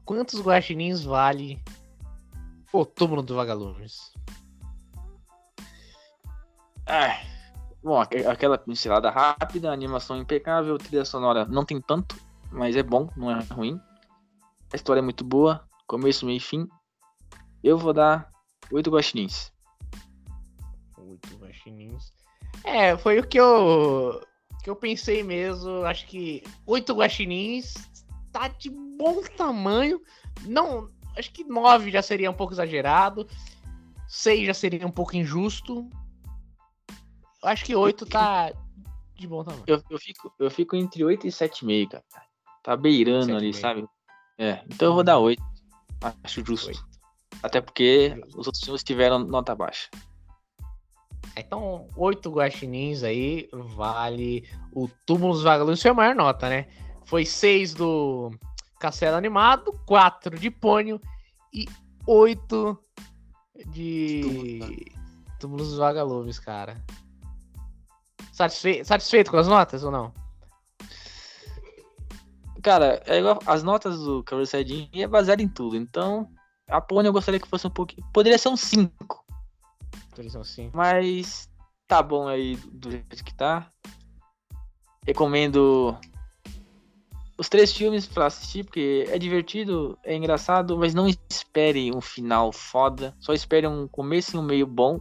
Quantos guaxinins vale o túmulo do Vagalumes? Ah, bom, aquela pincelada rápida, animação impecável, trilha sonora não tem tanto, mas é bom, não é ruim. A história é muito boa, começo, meio e fim. Eu vou dar oito guaxinins. Oito guaxinins. É, foi o que eu que eu pensei mesmo. Acho que oito guaxinins tá de bom tamanho. Não, acho que nove já seria um pouco exagerado. Seis já seria um pouco injusto. Eu acho que oito tá de bom tamanho. Eu, eu, fico, eu fico entre oito e sete meio, cara. Tá beirando ali, sabe? É, então eu vou dar oito. Acho justo. 8. Até porque os outros filmes tiveram nota baixa. Então, oito guaxinins aí vale o Túmulo dos Vagalumes. Foi a maior nota, né? Foi seis do Castelo Animado, quatro de Pônio e oito de Túmulos dos Vagalumes, cara. Satisfe... Satisfeito com as notas ou não? Cara, é igual, as notas do Cavaleiro Saiyajin é baseado em tudo. Então, a Pônio eu gostaria que fosse um pouquinho. Poderia ser um 5 assim. Mas tá bom aí do jeito que tá. Recomendo os três filmes para assistir, porque é divertido, é engraçado, mas não espere um final foda. Só espere um começo e um meio bom.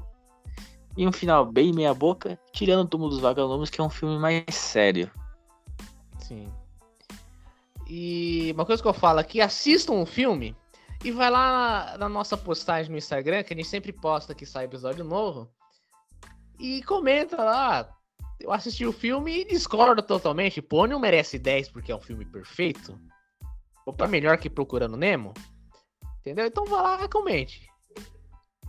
E um final bem meia boca, tirando o túmulo dos vagalumes, que é um filme mais sério. Sim. E uma coisa que eu falo aqui, assistam um filme e vai lá na, nossa postagem no Instagram, que a gente sempre posta que sai episódio novo. E comenta lá. Eu assisti o filme e discordo totalmente. Pônio merece 10 porque é um filme perfeito. Opa, melhor que Procurando Nemo. Entendeu? Então vai lá e comente.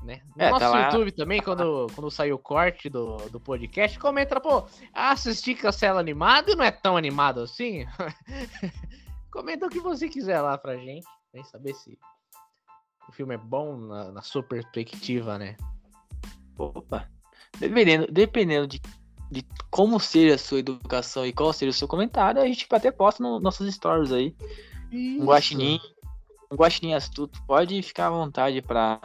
Né? No é, nosso tá YouTube também, quando, quando sair o corte do, do podcast, comenta, pô, assisti Castelo Animado e não é tão animado assim? comenta o que você quiser lá pra gente, pra gente saber se o filme é bom na, na sua perspectiva, né? Opa. Dependendo, dependendo de, de como seja a sua educação e qual seja o seu comentário, a gente até posta nos nossos stories aí. Isso. Um guaxinim, um guaxinim astuto. Pode ficar à vontade para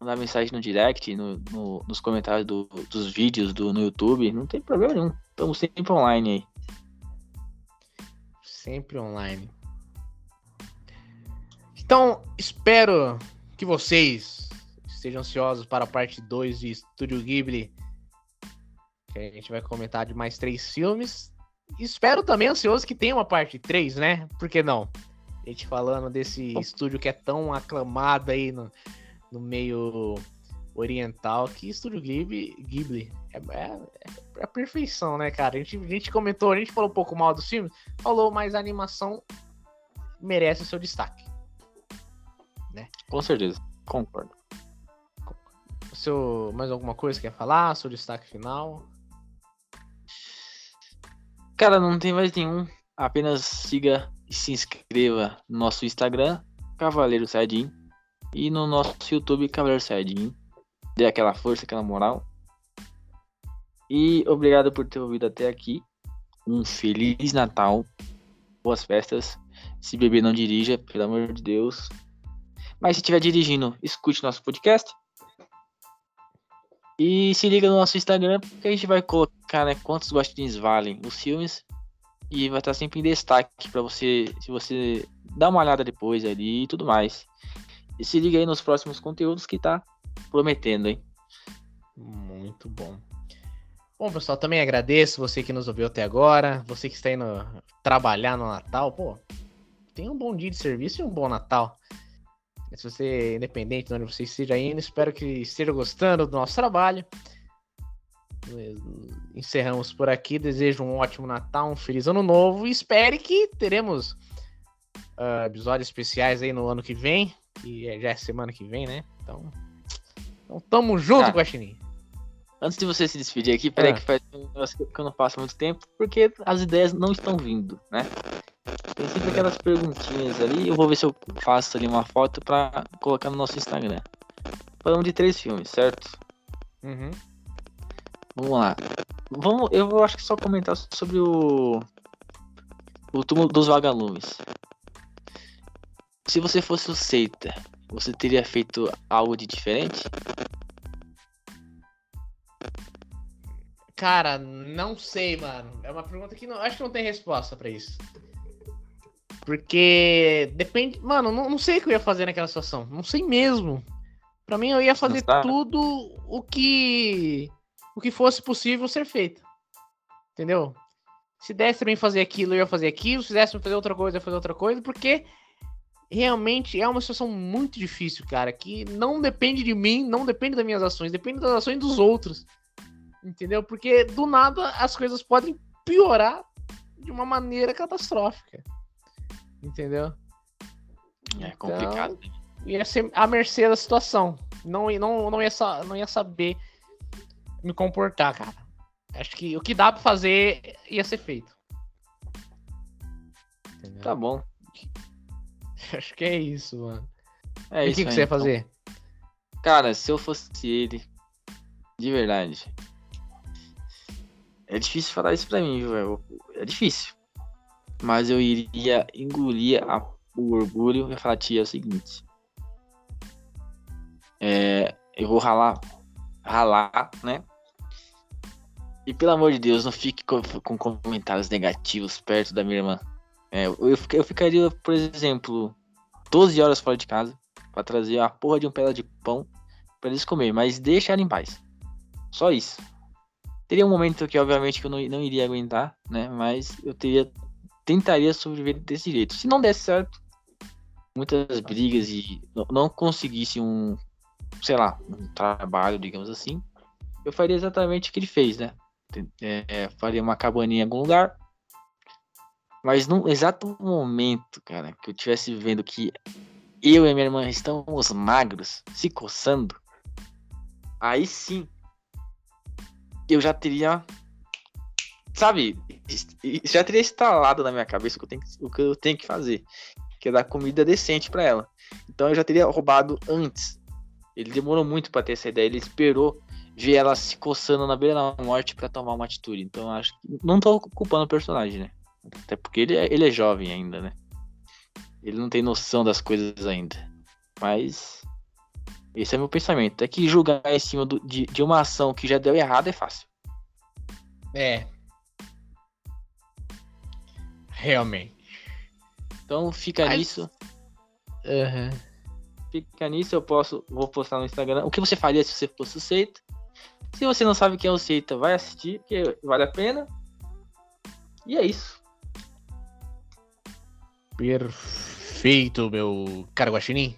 mandar mensagem no direct, no, no nos comentários do, dos vídeos do, no YouTube. Não tem problema nenhum. Estamos sempre online aí. Sempre online. Então, espero que vocês estejam ansiosos para a parte 2 de Estúdio Ghibli. Que a gente vai comentar de mais três filmes. Espero também ansioso que tenha uma parte 3, né? Por que não? A gente falando desse estúdio que é tão aclamado aí no, no meio oriental que Estúdio Ghibli, Ghibli é, é, é, a perfeição, né, cara? A gente, a gente comentou, a gente falou um pouco mal dos filmes, falou, mas a animação merece o seu destaque. Com certeza, concordo. O seu, mais alguma coisa que quer falar? Seu destaque final? Cara, não tem mais nenhum. Apenas siga e se inscreva no nosso Instagram, Cavaleiro Saiyajin, e no nosso YouTube, Cavaleiro Saiyajin. Dê aquela força, aquela moral. E obrigado por ter ouvido até aqui. Um Feliz Natal. Boas festas. Se beber, não dirija, pelo amor de Deus. Mas se estiver dirigindo, escute nosso podcast. E se liga no nosso Instagram, porque a gente vai colocar né, quantos guaxinins valem os filmes. E vai estar sempre em destaque para você, se você dar uma olhada depois ali e tudo mais. E se liga aí nos próximos conteúdos que tá prometendo, hein? Muito bom. Bom, pessoal, também agradeço você que nos ouviu até agora, você que está indo trabalhar no Natal, pô, tenha um bom dia de serviço e um bom Natal. Se você é independente de onde você esteja indo, espero que esteja gostando do nosso trabalho. Encerramos por aqui. Desejo um ótimo Natal, um feliz ano novo e espere que teremos uh, episódios especiais aí no ano que vem, que é, já é semana que vem, né? Então, então tamo junto, ah. Guaxinim. Antes de você se despedir aqui, peraí ah. que faz que eu não passo muito tempo, porque as ideias não estão vindo, né? Tem sempre aquelas perguntinhas ali, eu vou ver se eu faço ali uma foto pra colocar no nosso Instagram. Falamos de três filmes, certo? Uhum. Vamos lá. Vamos, eu acho que só comentar sobre o. O túmulo dos vagalumes. Se você fosse o Seita, você teria feito algo de diferente? Cara, não sei, mano. É uma pergunta que não, acho que não tem resposta para isso. Porque depende. Mano, não, não sei o que eu ia fazer naquela situação. Não sei mesmo. Para mim, eu ia fazer tudo o que. O que fosse possível ser feito. Entendeu? Se desse pra mim fazer aquilo, eu ia fazer aquilo. Se desse pra fazer outra coisa, eu ia fazer outra coisa. Porque realmente é uma situação muito difícil, cara. Que não depende de mim, não depende das minhas ações, depende das ações dos outros. Entendeu? Porque do nada as coisas podem piorar de uma maneira catastrófica. Entendeu? É então, complicado. ia ser à mercê da situação. Não, não, não, ia, não ia saber me comportar, cara. Acho que o que dá pra fazer ia ser feito. Entendeu? Tá bom. Acho que é isso, mano. É e o que, que você ia então. fazer? Cara, se eu fosse ele, de verdade, é difícil falar isso pra mim, velho. É difícil. Mas eu iria engolir a, o orgulho e falar, tia, é o seguinte. É, eu vou ralar, ralar, né? E pelo amor de Deus, não fique com, com comentários negativos perto da minha irmã. É, eu, eu ficaria, por exemplo, 12 horas fora de casa para trazer a porra de um pedaço de pão para eles comerem, mas deixa ela em paz. Só isso. Teria um momento que, obviamente, eu não, não iria aguentar, né? Mas eu teria, tentaria sobreviver desse jeito. Se não desse certo, muitas brigas e não, conseguisse um, sei lá, um trabalho, digamos assim, eu faria exatamente o que ele fez, né? É, faria uma cabaninha em algum lugar. Mas no exato momento, cara, que eu estivesse vendo que eu e minha irmã estamos magros, se coçando, aí sim eu já teria. Sabe? Já teria instalado na minha cabeça o que eu tenho que, o que, eu tenho que fazer. Que é dar comida decente para ela. Então eu já teria roubado antes. Ele demorou muito para ter essa ideia. Ele esperou ver ela se coçando na beira da morte para tomar uma atitude. Então eu acho que. Não tô culpando o personagem, né? Até porque ele é, ele é jovem ainda, né? Ele não tem noção das coisas ainda. Mas esse é meu pensamento. É que julgar em cima do, de, de uma ação que já deu errado é fácil. É. Realmente. Então fica Mas... nisso. Uhum. Fica nisso, eu posso. Vou postar no Instagram. O que você faria se você fosse o Seita? Se você não sabe quem é o Seita, vai assistir, porque vale a pena. E é isso. Perfeito, meu caro Guaxinim.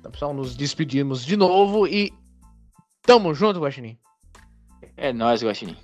Então, pessoal, nos despedimos de novo e Tamo junto, Guaxinim. É nóis, Guaxinim.